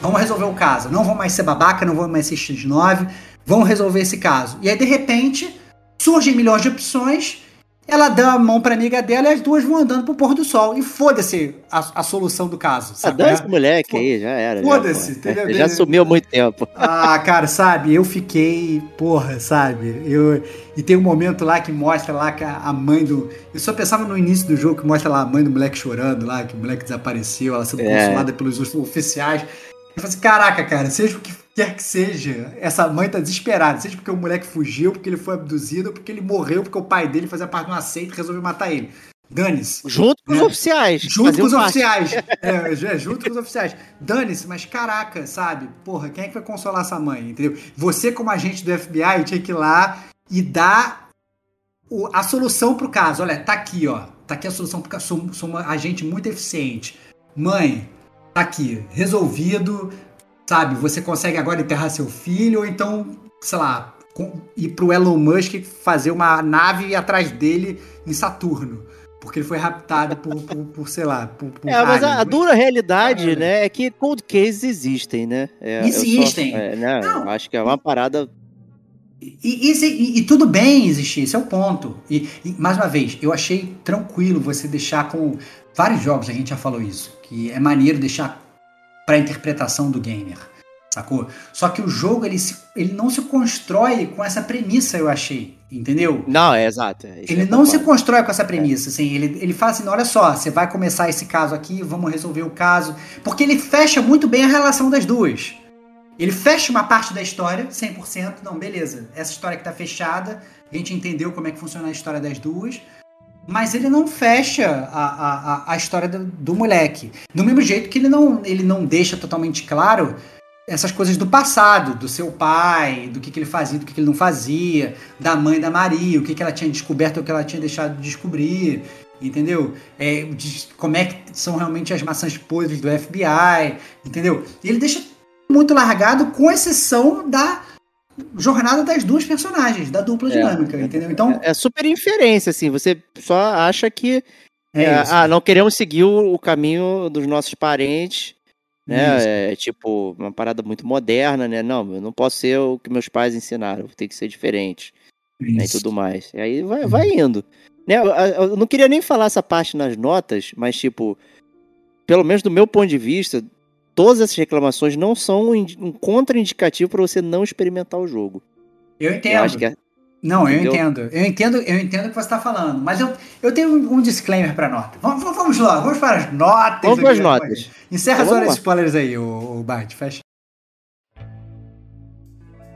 Vamos resolver o caso. Não vou mais ser babaca, não vou mais ser X9, vamos resolver esse caso. E aí, de repente, surgem milhões de opções ela dá a mão pra amiga dela e as duas vão andando pro pôr do sol. E foda-se a, a, solução do caso. Sabe? Ah, esse moleque aí, já era. Foda-se, entendeu? Já sumiu há muito tempo. Ah, cara, sabe? Eu fiquei, porra, sabe? Eu, e tem um momento lá que mostra lá que a mãe do. Eu só pensava no início do jogo que mostra lá a mãe do moleque chorando lá, que o moleque desapareceu, ela sendo é. consolada pelos oficiais. Eu falei assim, caraca, cara, seja o que quer que seja, essa mãe tá desesperada. Seja porque o moleque fugiu, porque ele foi abduzido, ou porque ele morreu, porque o pai dele fazia parte de uma seita e resolveu matar ele. Dane-se. Junto com né? os oficiais. Junto com os parte. oficiais. É, é, junto com os oficiais. Dane-se, mas caraca, sabe? Porra, quem é que vai consolar essa mãe? Entendeu? Você, como agente do FBI, tinha que ir lá e dar o, a solução pro caso. Olha, tá aqui, ó. Tá aqui a solução, porque sou, sou uma agente muito eficiente. Mãe, tá aqui, resolvido Sabe, você consegue agora enterrar seu filho, ou então, sei lá, ir pro Elon Musk fazer uma nave atrás dele em Saturno. Porque ele foi raptado por, por, por sei lá, por, por É, mas a, a, dura realidade, é. né, é que cold cases existem, né? É, existem. Só, é, não, não, acho que é uma parada e, e, e, tudo bem existir, esse é o ponto. E, e, mais uma vez, eu achei tranquilo você deixar com vários jogos, a gente já falou isso, que é maneiro deixar para interpretação do gamer, sacou? Só que o jogo ele, se, ele não se constrói com essa premissa, eu achei, entendeu? Não, é exato. É ele não se constrói com essa premissa, assim, ele, ele fala assim, olha só, você vai começar esse caso aqui, vamos resolver o caso, porque ele fecha muito bem a relação das duas. Ele fecha uma parte da história, 100%, não, beleza, essa história que tá fechada, a gente entendeu como é que funciona a história das duas, mas ele não fecha a, a, a história do, do, moleque. Do mesmo jeito que ele não, ele não deixa totalmente claro essas coisas do passado, do seu pai, do que, que ele fazia, do que, que ele não fazia, da mãe da Maria, o que, que ela tinha descoberto, o que ela tinha deixado de descobrir, entendeu? É, de, como é que são realmente as maçãs podres do FBI, entendeu? E ele deixa muito largado, com exceção da jornada das duas personagens, da dupla é, dinâmica, entendeu? Então. É, é super inferência, assim. Você só acha que É, É, ah, não queremos seguir o, o caminho dos nossos parentes, né? É tipo uma parada muito moderna, né? Não, eu não posso ser o que meus pais ensinaram, tem que ser diferente, né? E tudo mais. E aí vai, vai indo. Né? Eu não queria nem falar essa parte nas notas, mas tipo, pelo menos do meu ponto de vista, todas essas reclamações não são um, indi- um contraindicativo para você não experimentar o jogo. Eu Eu entendo. acho que é, Não, eu entendo. Eu entendo, eu entendo o que você está falando. Mas eu, eu tenho um, um disclaimer para nota. Vamos, vamos- vamos lá, vamos para as notas. Vamos para as notas. Encerra Então, as horas de spoilers aí, o, o Bart. Fecha.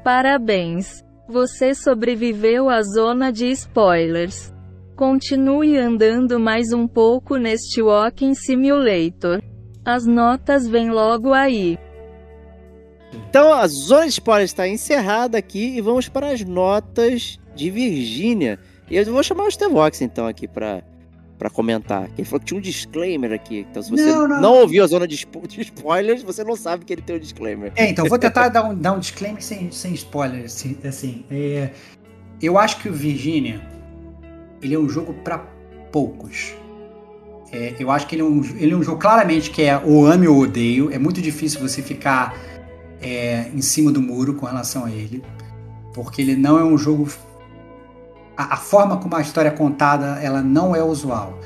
Parabéns! Você sobreviveu à zona de spoilers. Continue andando mais um pouco neste Walking Simulator. As notas vêm logo aí. Então a zona de spoilers está encerrada aqui e vamos para as notas de Virgínia. E eu vou chamar o Stevox então aqui para para comentar. Ele falou que tinha um disclaimer aqui. Então se você Não, não, não. ouviu a zona de, spo- de spoilers, você não sabe que ele tem um disclaimer. É, então, vou tentar dar um, dar um disclaimer sem, sem spoilers. Assim, assim, é, eu acho que o Virginia ele é um jogo para poucos. É, eu acho que ele é, um, ele é um jogo claramente que é ou ame ou odeio. É muito difícil você ficar é, em cima do muro com relação a ele. Porque ele não é um jogo. A, a forma como a história é contada, ela não é usual.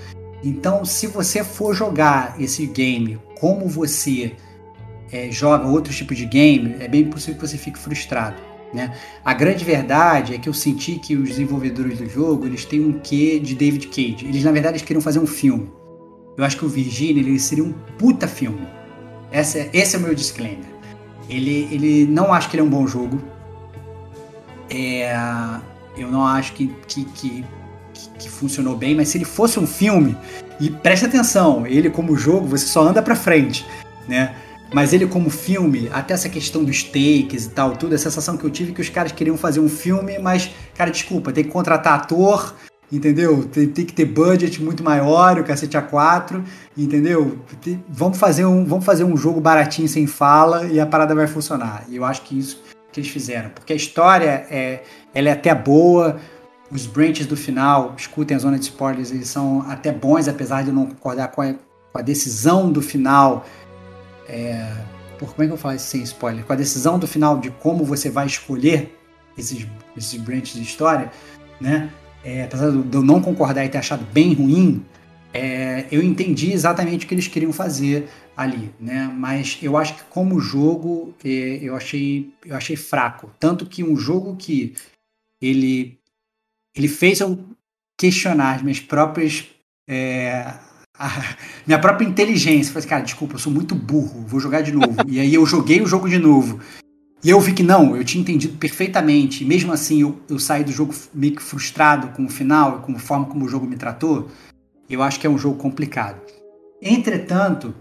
Então, se você for jogar esse game como você é, joga outro tipo de game, é bem possível que você fique frustrado. Né? A grande verdade é que eu senti que os desenvolvedores do jogo eles têm um quê de David Cage. Eles, na verdade, eles queriam fazer um filme. Eu acho que o Virginia ele seria um puta filme. Essa, é- esse é o meu disclaimer. Ele, ele não acho que ele é um bom jogo. É, eu não acho que, que, que, que- funcionou bem, mas se ele fosse um filme, e preste atenção, ele como jogo, você só anda pra frente, né? Mas ele como filme, até essa questão dos takes e tal, tudo, a sensação que eu tive é que os caras queriam fazer um filme, mas, cara, desculpa, tem que contratar ator, entendeu? Tem, tem que ter budget muito maior, o cacete A4, entendeu? Tem- vamos, fazer um, vamos fazer um jogo baratinho sem fala e a parada vai funcionar. E eu acho que isso que eles fizeram. Porque a história é, ela é até boa, os branches do final, escutem a zona de spoilers, eles são até bons, apesar de eu não concordar com a, com a decisão do final. É, por, como é que eu falo isso sem spoiler? Com a decisão do final de como você vai escolher esses, esses branches de história, né? É, apesar de eu não concordar e ter achado bem ruim, é, eu entendi exatamente o que eles queriam fazer ali, né? Mas eu acho que como jogo é, eu achei eu achei fraco, tanto que um jogo que ele ele fez eu questionar as minhas próprias é, a [laughs] minha própria inteligência. Falei, assim, cara, desculpa, eu sou muito burro, vou jogar de novo. e aí eu joguei o jogo de novo. E eu vi que não, eu tinha entendido perfeitamente. E mesmo assim, eu, eu saí do jogo meio que frustrado com o final com a forma como o jogo me tratou. Eu acho que é um jogo complicado. Entretanto,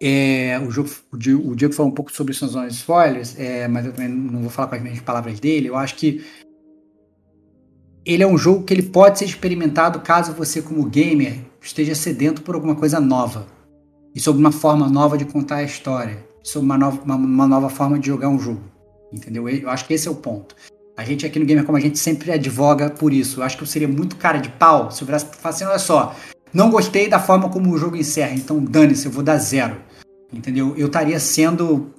é, o, jogo, o, Diego, falou um pouco sobre essas zonas spoilers, é, mas eu também não vou falar com as mesmas palavras dele. Eu acho que ele é um jogo que ele pode ser experimentado caso você, como gamer, esteja sedento por alguma coisa nova. E sobre uma forma nova de contar a história. Sobre uma nova, uma, uma nova forma de jogar um jogo. Entendeu? Eu acho que esse é o ponto. A gente aqui no Gamer Como a gente sempre advoga por isso. Eu acho que eu seria muito cara de pau se eu virasse e assim, olha só, não gostei da forma como o jogo encerra, então dane-se, eu vou dar zero. Entendeu? Eu estaria sendo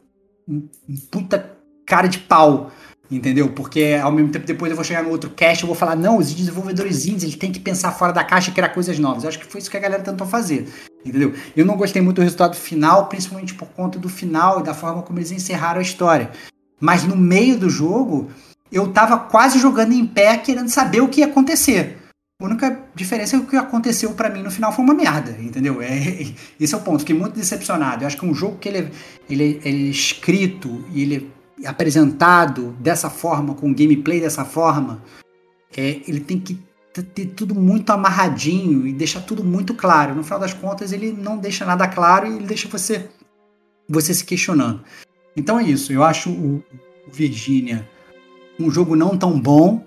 um, um puta cara de pau Entendeu? Porque ao mesmo tempo depois eu vou chegar no outro cast e vou falar, não, os desenvolvedores indies eles têm que pensar fora da caixa e criar coisas novas. Eu acho que foi isso que a galera tentou fazer. Entendeu? Eu não gostei muito do resultado final, principalmente por conta do final e da forma como eles encerraram a história. Mas no meio do jogo, eu tava quase jogando em pé, querendo saber o que ia acontecer. A única diferença é que o que aconteceu para mim no final foi uma merda, entendeu? É, [laughs] esse é o ponto. Fiquei muito decepcionado. Eu acho que um jogo que ele é, ele, ele é escrito e ele é apresentado dessa forma, com gameplay dessa forma, é, ele tem que ter tudo muito amarradinho e deixar tudo muito claro. No final das contas, ele não deixa nada claro e ele deixa você, você se questionando. Então é isso. Eu acho o, o Virginia um jogo não tão bom,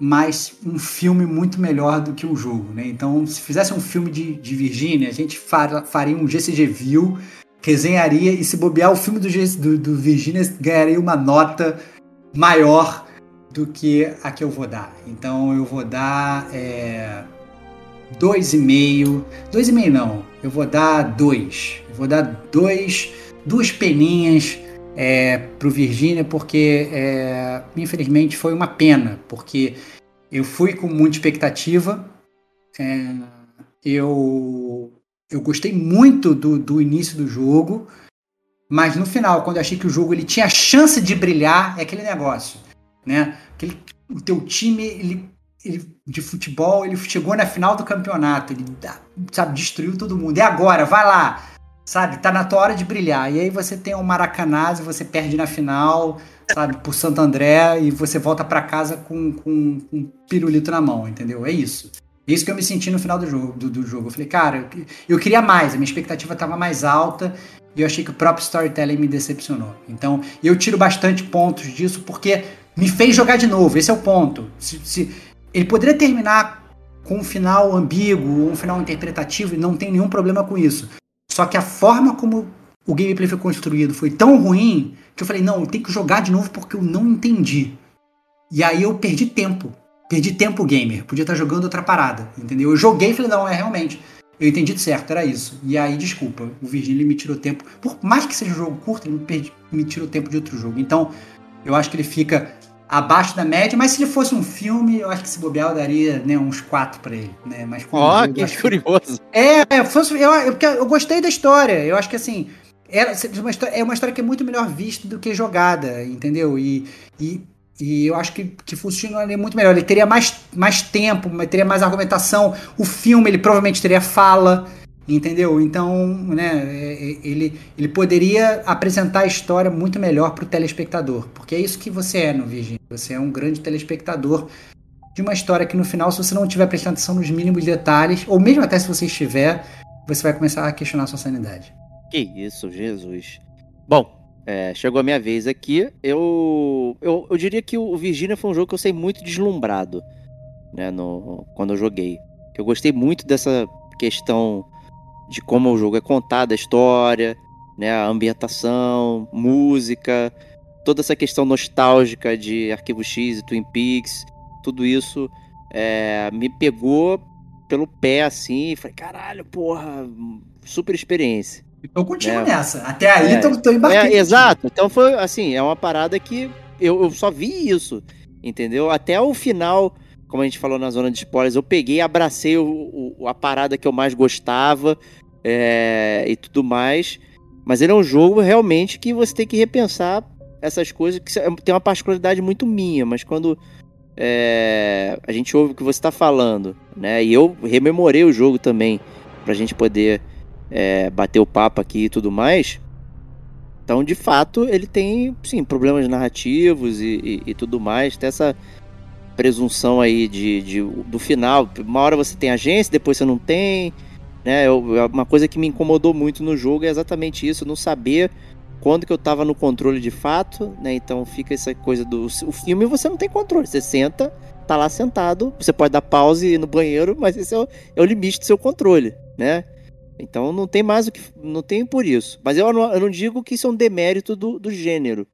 mas um filme muito melhor do que o jogo, né? Então, se fizesse um filme de, de Virginia, a gente far, faria um GCG View, resenharia e se bobear o filme do, do, do Virginia ganharia uma nota maior do que a que eu vou dar. Então, eu vou dar é, 2,5. 2,5 não, eu vou dar 2. Eu vou dar dois, duas peninhas é, pro Virgínia, porque é, infelizmente foi uma pena, porque eu fui com muita expectativa. É, eu, eu gostei muito do, do início do jogo, mas no final, quando eu achei que o jogo ele tinha chance de brilhar, é aquele negócio, né? Aquele, o teu time ele, ele, de futebol ele chegou na final do campeonato, ele sabe destruiu todo mundo. E agora, vai lá, sabe? Tá na tua hora de brilhar. E aí você tem o um Maracanã, você perde na final, sabe? Por Santo André e você volta para casa com, com, com um pirulito na mão, entendeu? É isso. Isso que eu me senti no final do jogo. Do, do jogo. Eu falei, cara, eu, eu queria mais, a minha expectativa estava mais alta e eu achei que o próprio storytelling me decepcionou. Então, eu tiro bastante pontos disso porque me fez jogar de novo. Esse é o ponto. Se, se ele poderia terminar com um final ambíguo, um final interpretativo, e não tem nenhum problema com isso. Só que a forma como o gameplay foi construído foi tão ruim que eu falei, não, eu tenho que jogar de novo porque eu não entendi. E aí eu perdi tempo. Perdi tempo gamer, podia estar jogando outra parada, entendeu? Eu joguei e falei, não, é realmente. Eu entendi de certo, era isso. E aí, desculpa, o Virgínia me tirou tempo. Por mais que seja um jogo curto, ele me, perdi, me tirou tempo de outro jogo. Então, eu acho que ele fica abaixo da média, mas se ele fosse um filme, eu acho que se bobear eu daria né, uns quatro para ele, né? Mas Ó, oh, que curioso. É, é, fosse, eu, eu, eu, gostei da história. Eu acho que assim, é uma, história, é uma história que é muito melhor vista do que jogada, entendeu? E, e e eu acho que, que funcionaria muito melhor. Ele teria mais, mais tempo, teria mais argumentação. O filme, ele provavelmente teria fala, entendeu? Então, né, é, é, ele, ele poderia apresentar a história muito melhor para o telespectador. Porque é isso que você é no Virgínia. Você é um grande telespectador de uma história que no final, se você não tiver prestando atenção nos mínimos detalhes, ou mesmo até se você estiver, você vai começar a questionar a sua sanidade. Que isso, Jesus. Bom, é, chegou a minha vez aqui. Eu, eu, eu diria que o Virginia foi um jogo que eu sei muito deslumbrado, né, no, quando eu joguei. Eu gostei muito dessa questão de como o jogo é contado, a história, né, a ambientação, música, toda essa questão nostálgica de Arquivo X e Twin Peaks, tudo isso é, me pegou pelo pé assim, e falei, caralho, porra, super experiência. Tô contigo é. nessa. Até aí é. tô, tô embarcando. É, exato. Então foi assim, é uma parada que eu, eu só vi isso. Entendeu? Até o final, como a gente falou na zona de spoilers, eu peguei, abracei o, o a parada que eu mais gostava é, e tudo mais. Mas ele é um jogo realmente que você tem que repensar essas coisas, que tem uma particularidade muito minha, mas quando é, a gente ouve o que você está falando, né? E eu rememorei o jogo também, pra gente poder é, bater o papo aqui e tudo mais. Então, de fato, ele tem, sim, problemas narrativos e, e, e tudo mais. Tem essa presunção aí de, de, do final. Uma hora você tem agência, depois você não tem. Né? Eu, é uma coisa que me incomodou muito no jogo é exatamente isso, não saber quando que eu tava no controle de fato, né? Então fica essa coisa do o filme você não tem controle, você senta, tá lá sentado, você pode dar pause no banheiro, mas esse é o, é o limite do seu controle, né? Então não tem mais o que. Não tem por isso. Mas eu não, eu não digo que isso é um demérito do, do gênero.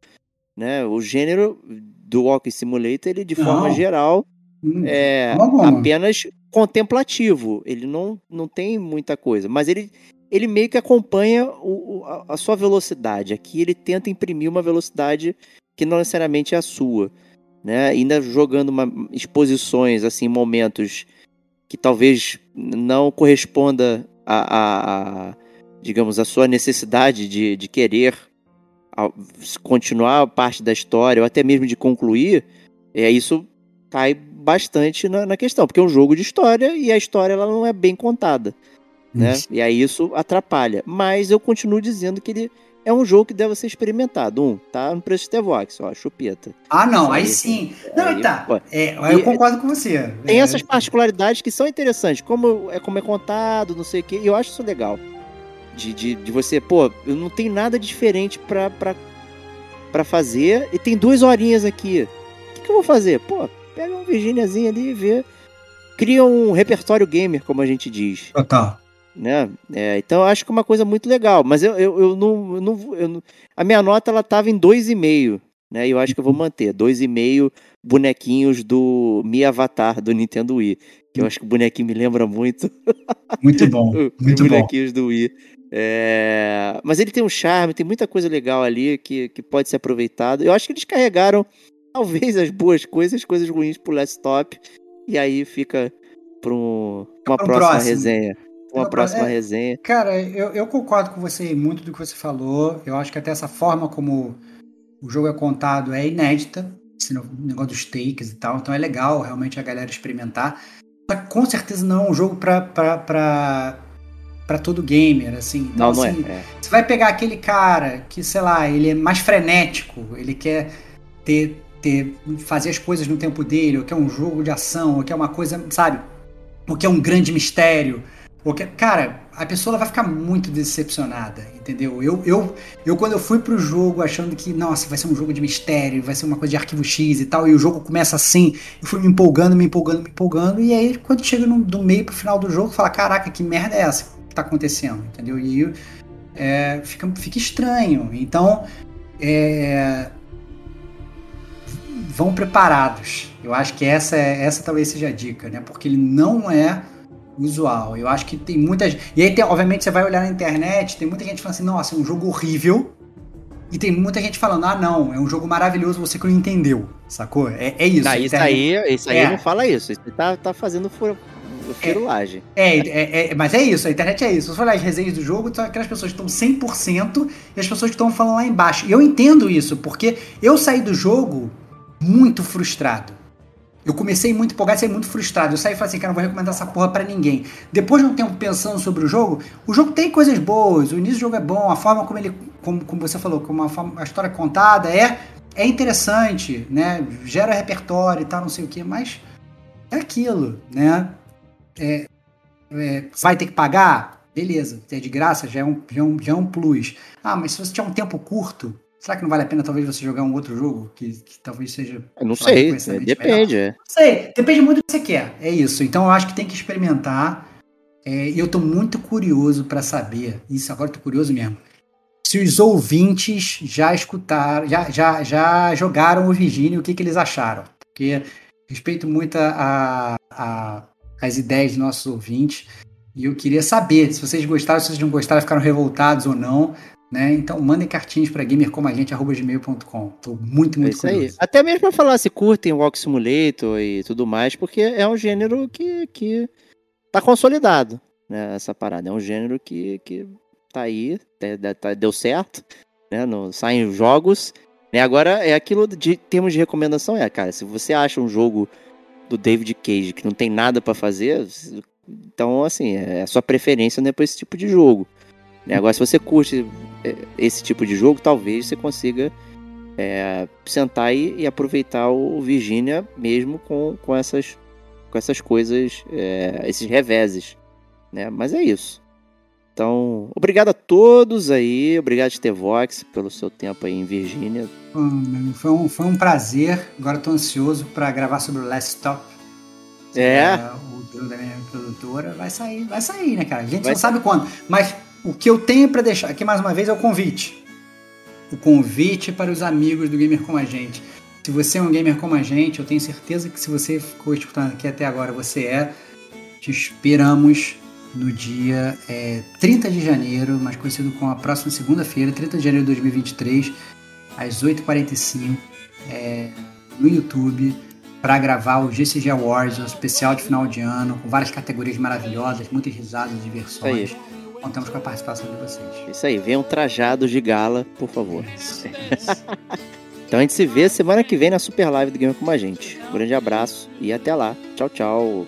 Né? O gênero do Walking Simulator, ele de não. forma geral hum, é apenas contemplativo. Ele não, não tem muita coisa. Mas ele, ele meio que acompanha o, a, a sua velocidade. Aqui ele tenta imprimir uma velocidade que não necessariamente é a sua. Né? Ainda jogando uma, exposições, assim, momentos que talvez não corresponda a, a, a digamos, a sua necessidade de, de querer continuar parte da história ou até mesmo de concluir, é isso cai bastante na, na, questão, porque é um jogo de história e a história ela não é bem contada, né? E aí isso atrapalha. Mas eu continuo dizendo que ele é um jogo que deve ser experimentado. Um, tá no preço de Tevox, ó, chupeta. Ah, não, aí, aí sim. Não, aí, tá. É, eu concordo com você. Tem é. essas particularidades que são interessantes, como é como é contado, não sei o quê, e eu acho isso legal. De, de, de você, pô, eu não tenho nada diferente pra, pra, pra fazer, e tem duas horinhas aqui. O que, que eu vou fazer? Pô, pega uma Virginiazinha ali e vê. Cria um repertório gamer, como a gente diz. Total né? É, então eu acho que é uma coisa muito legal, mas eu, eu, eu, não, eu, não, eu não, a minha nota ela tava em 2,5, né? E eu acho que eu vou manter. Dois e meio bonequinhos do Mi Avatar do Nintendo Wii. Que eu acho que o bonequinho me lembra muito. Muito bom. [laughs] Muito Os bom. bonequinhos do Wii. É, Mas ele tem um charme, tem muita coisa legal ali que, que pode ser aproveitado. Eu acho que eles carregaram, talvez, as boas coisas, as coisas ruins pro laptop. E aí fica para um, uma Pra próxima próximo. resenha. Uma próxima é. resenha. Cara, eu, eu concordo com você em muito do que você falou. Eu acho que até essa forma como o jogo é contado é inédita. Esse negócio dos takes e tal. Então é legal realmente a galera experimentar. Que com certeza não é um jogo pra, pra, pra, pra todo gamer, assim. Então, Não, não é. assim, é. Você vai pegar aquele cara que, sei lá, ele é mais frenético, ele quer ter, ter fazer as coisas no tempo dele, ou quer um jogo de ação, ou quer uma coisa, sabe? Ou quer um grande mistério. Ou quer... Cara, a pessoa vai ficar muito decepcionada, entendeu? Eu, eu, eu, quando eu fui pro jogo achando que, nossa, vai ser um jogo de mistério, vai ser uma coisa de arquivo X e tal, e o jogo começa assim, eu fui me empolgando, me empolgando, me empolgando, e aí quando chega no, do meio pro final do jogo, fala, caraca, que merda é essa que tá acontecendo, entendeu? E é, fica, fica estranho. Então, é, vão preparados. Eu acho que essa, é- essa talvez seja a dica, né? Porque ele não é usual. Eu acho que tem muitas. E aí, tem- obviamente, você vai olhar na internet, tem muita gente falando assim, nossa, é um jogo horrível. E tem muita gente falando, ah, não, é um jogo maravilhoso, você que não entendeu, sacou? É, é isso. Não, isso aí, isso aí É. não fala isso. Isso tá, tá fazendo fura, firulagem. É, é, é, mas é isso, a internet é isso. Se você olhar as resenhas do jogo, são aquelas pessoas que estão 100% e as pessoas que estão falando lá embaixo. E eu entendo isso, porque eu saí do jogo muito frustrado. Eu comecei muito empolgado, saí muito frustrado. Eu saí e falei assim, cara, não vou recomendar essa porra pra ninguém. Depois de um tempo pensando sobre o jogo, o jogo tem coisas boas, o início do jogo é bom, a forma como ele, como, como você falou, como a, forma- a história é contada é, é interessante, né? Gera repertório e tal, não sei o que, mas é aquilo, né? É, é, vai ter que pagar? Beleza, é de graça, já é, um, já, é um, já é um plus. Ah, mas se você tiver um tempo curto, será que não vale a pena talvez você jogar um outro jogo que, que talvez seja. Eu não sei, depende. É. Sei, depende muito do que você quer. É isso. Então eu acho que tem que experimentar. É, E eu tô muito curioso para saber. Isso agora eu tô curioso mesmo. Se os ouvintes já escutaram, já, já, já jogaram o Virginia, o que, que eles acharam? Porque respeito muito a, a- as ideias dos nossos ouvintes. E eu queria saber se vocês gostaram, se vocês não gostaram, ficaram revoltados ou não. Né? Então mandem cartinhas para gamercomagente.gmail.com. Tô muito, É muito aí. curioso. Até mesmo pra falar se curtem Walk Simulator e tudo mais, porque é um gênero que, que tá consolidado, né? Essa parada. É um gênero que, que tá aí, tá- tá- deu certo, né? No, saem os jogos. Né? Agora é aquilo de termos de recomendação, é, cara, se você acha um jogo do David Cage que não tem nada pra fazer, então assim, é a sua preferência não é pra esse tipo de jogo. Né? Agora, se você curte é, esse tipo de jogo, talvez você consiga é, sentar e, e aproveitar o Virginia mesmo com, com, essas, com essas coisas, é, esses reveses. Né? Mas é isso. Então, obrigado a todos aí. Obrigado, Stevox, pelo seu tempo aí em Virgínia. Hum, Foi um, foi um prazer. Agora estou ansioso para gravar sobre o Last Stop. É. O jogo da minha produtora. Vai sair, vai sair, né, cara? A gente Vai não sabe quando. Mas o que eu tenho para deixar aqui mais uma vez é o convite. O convite para os amigos do Gamer Como a Gente. Se você é um gamer como a gente, eu tenho certeza que se você ficou escutando aqui até agora, você é. Te esperamos no dia é, 30 de janeiro, mais conhecido como a próxima segunda-feira, 30 de janeiro de 2023, às 8h45, é, no YouTube, para gravar o GCG Awards, um especial de final de ano, com várias categorias maravilhosas, muitas risadas, diversões. Contamos com a participação de vocês. Isso aí, venham trajados de gala, por favor. [laughs] Então a gente se vê semana que vem na Super Live do Gamer com a gente. Um grande abraço e até lá. Tchau, tchau.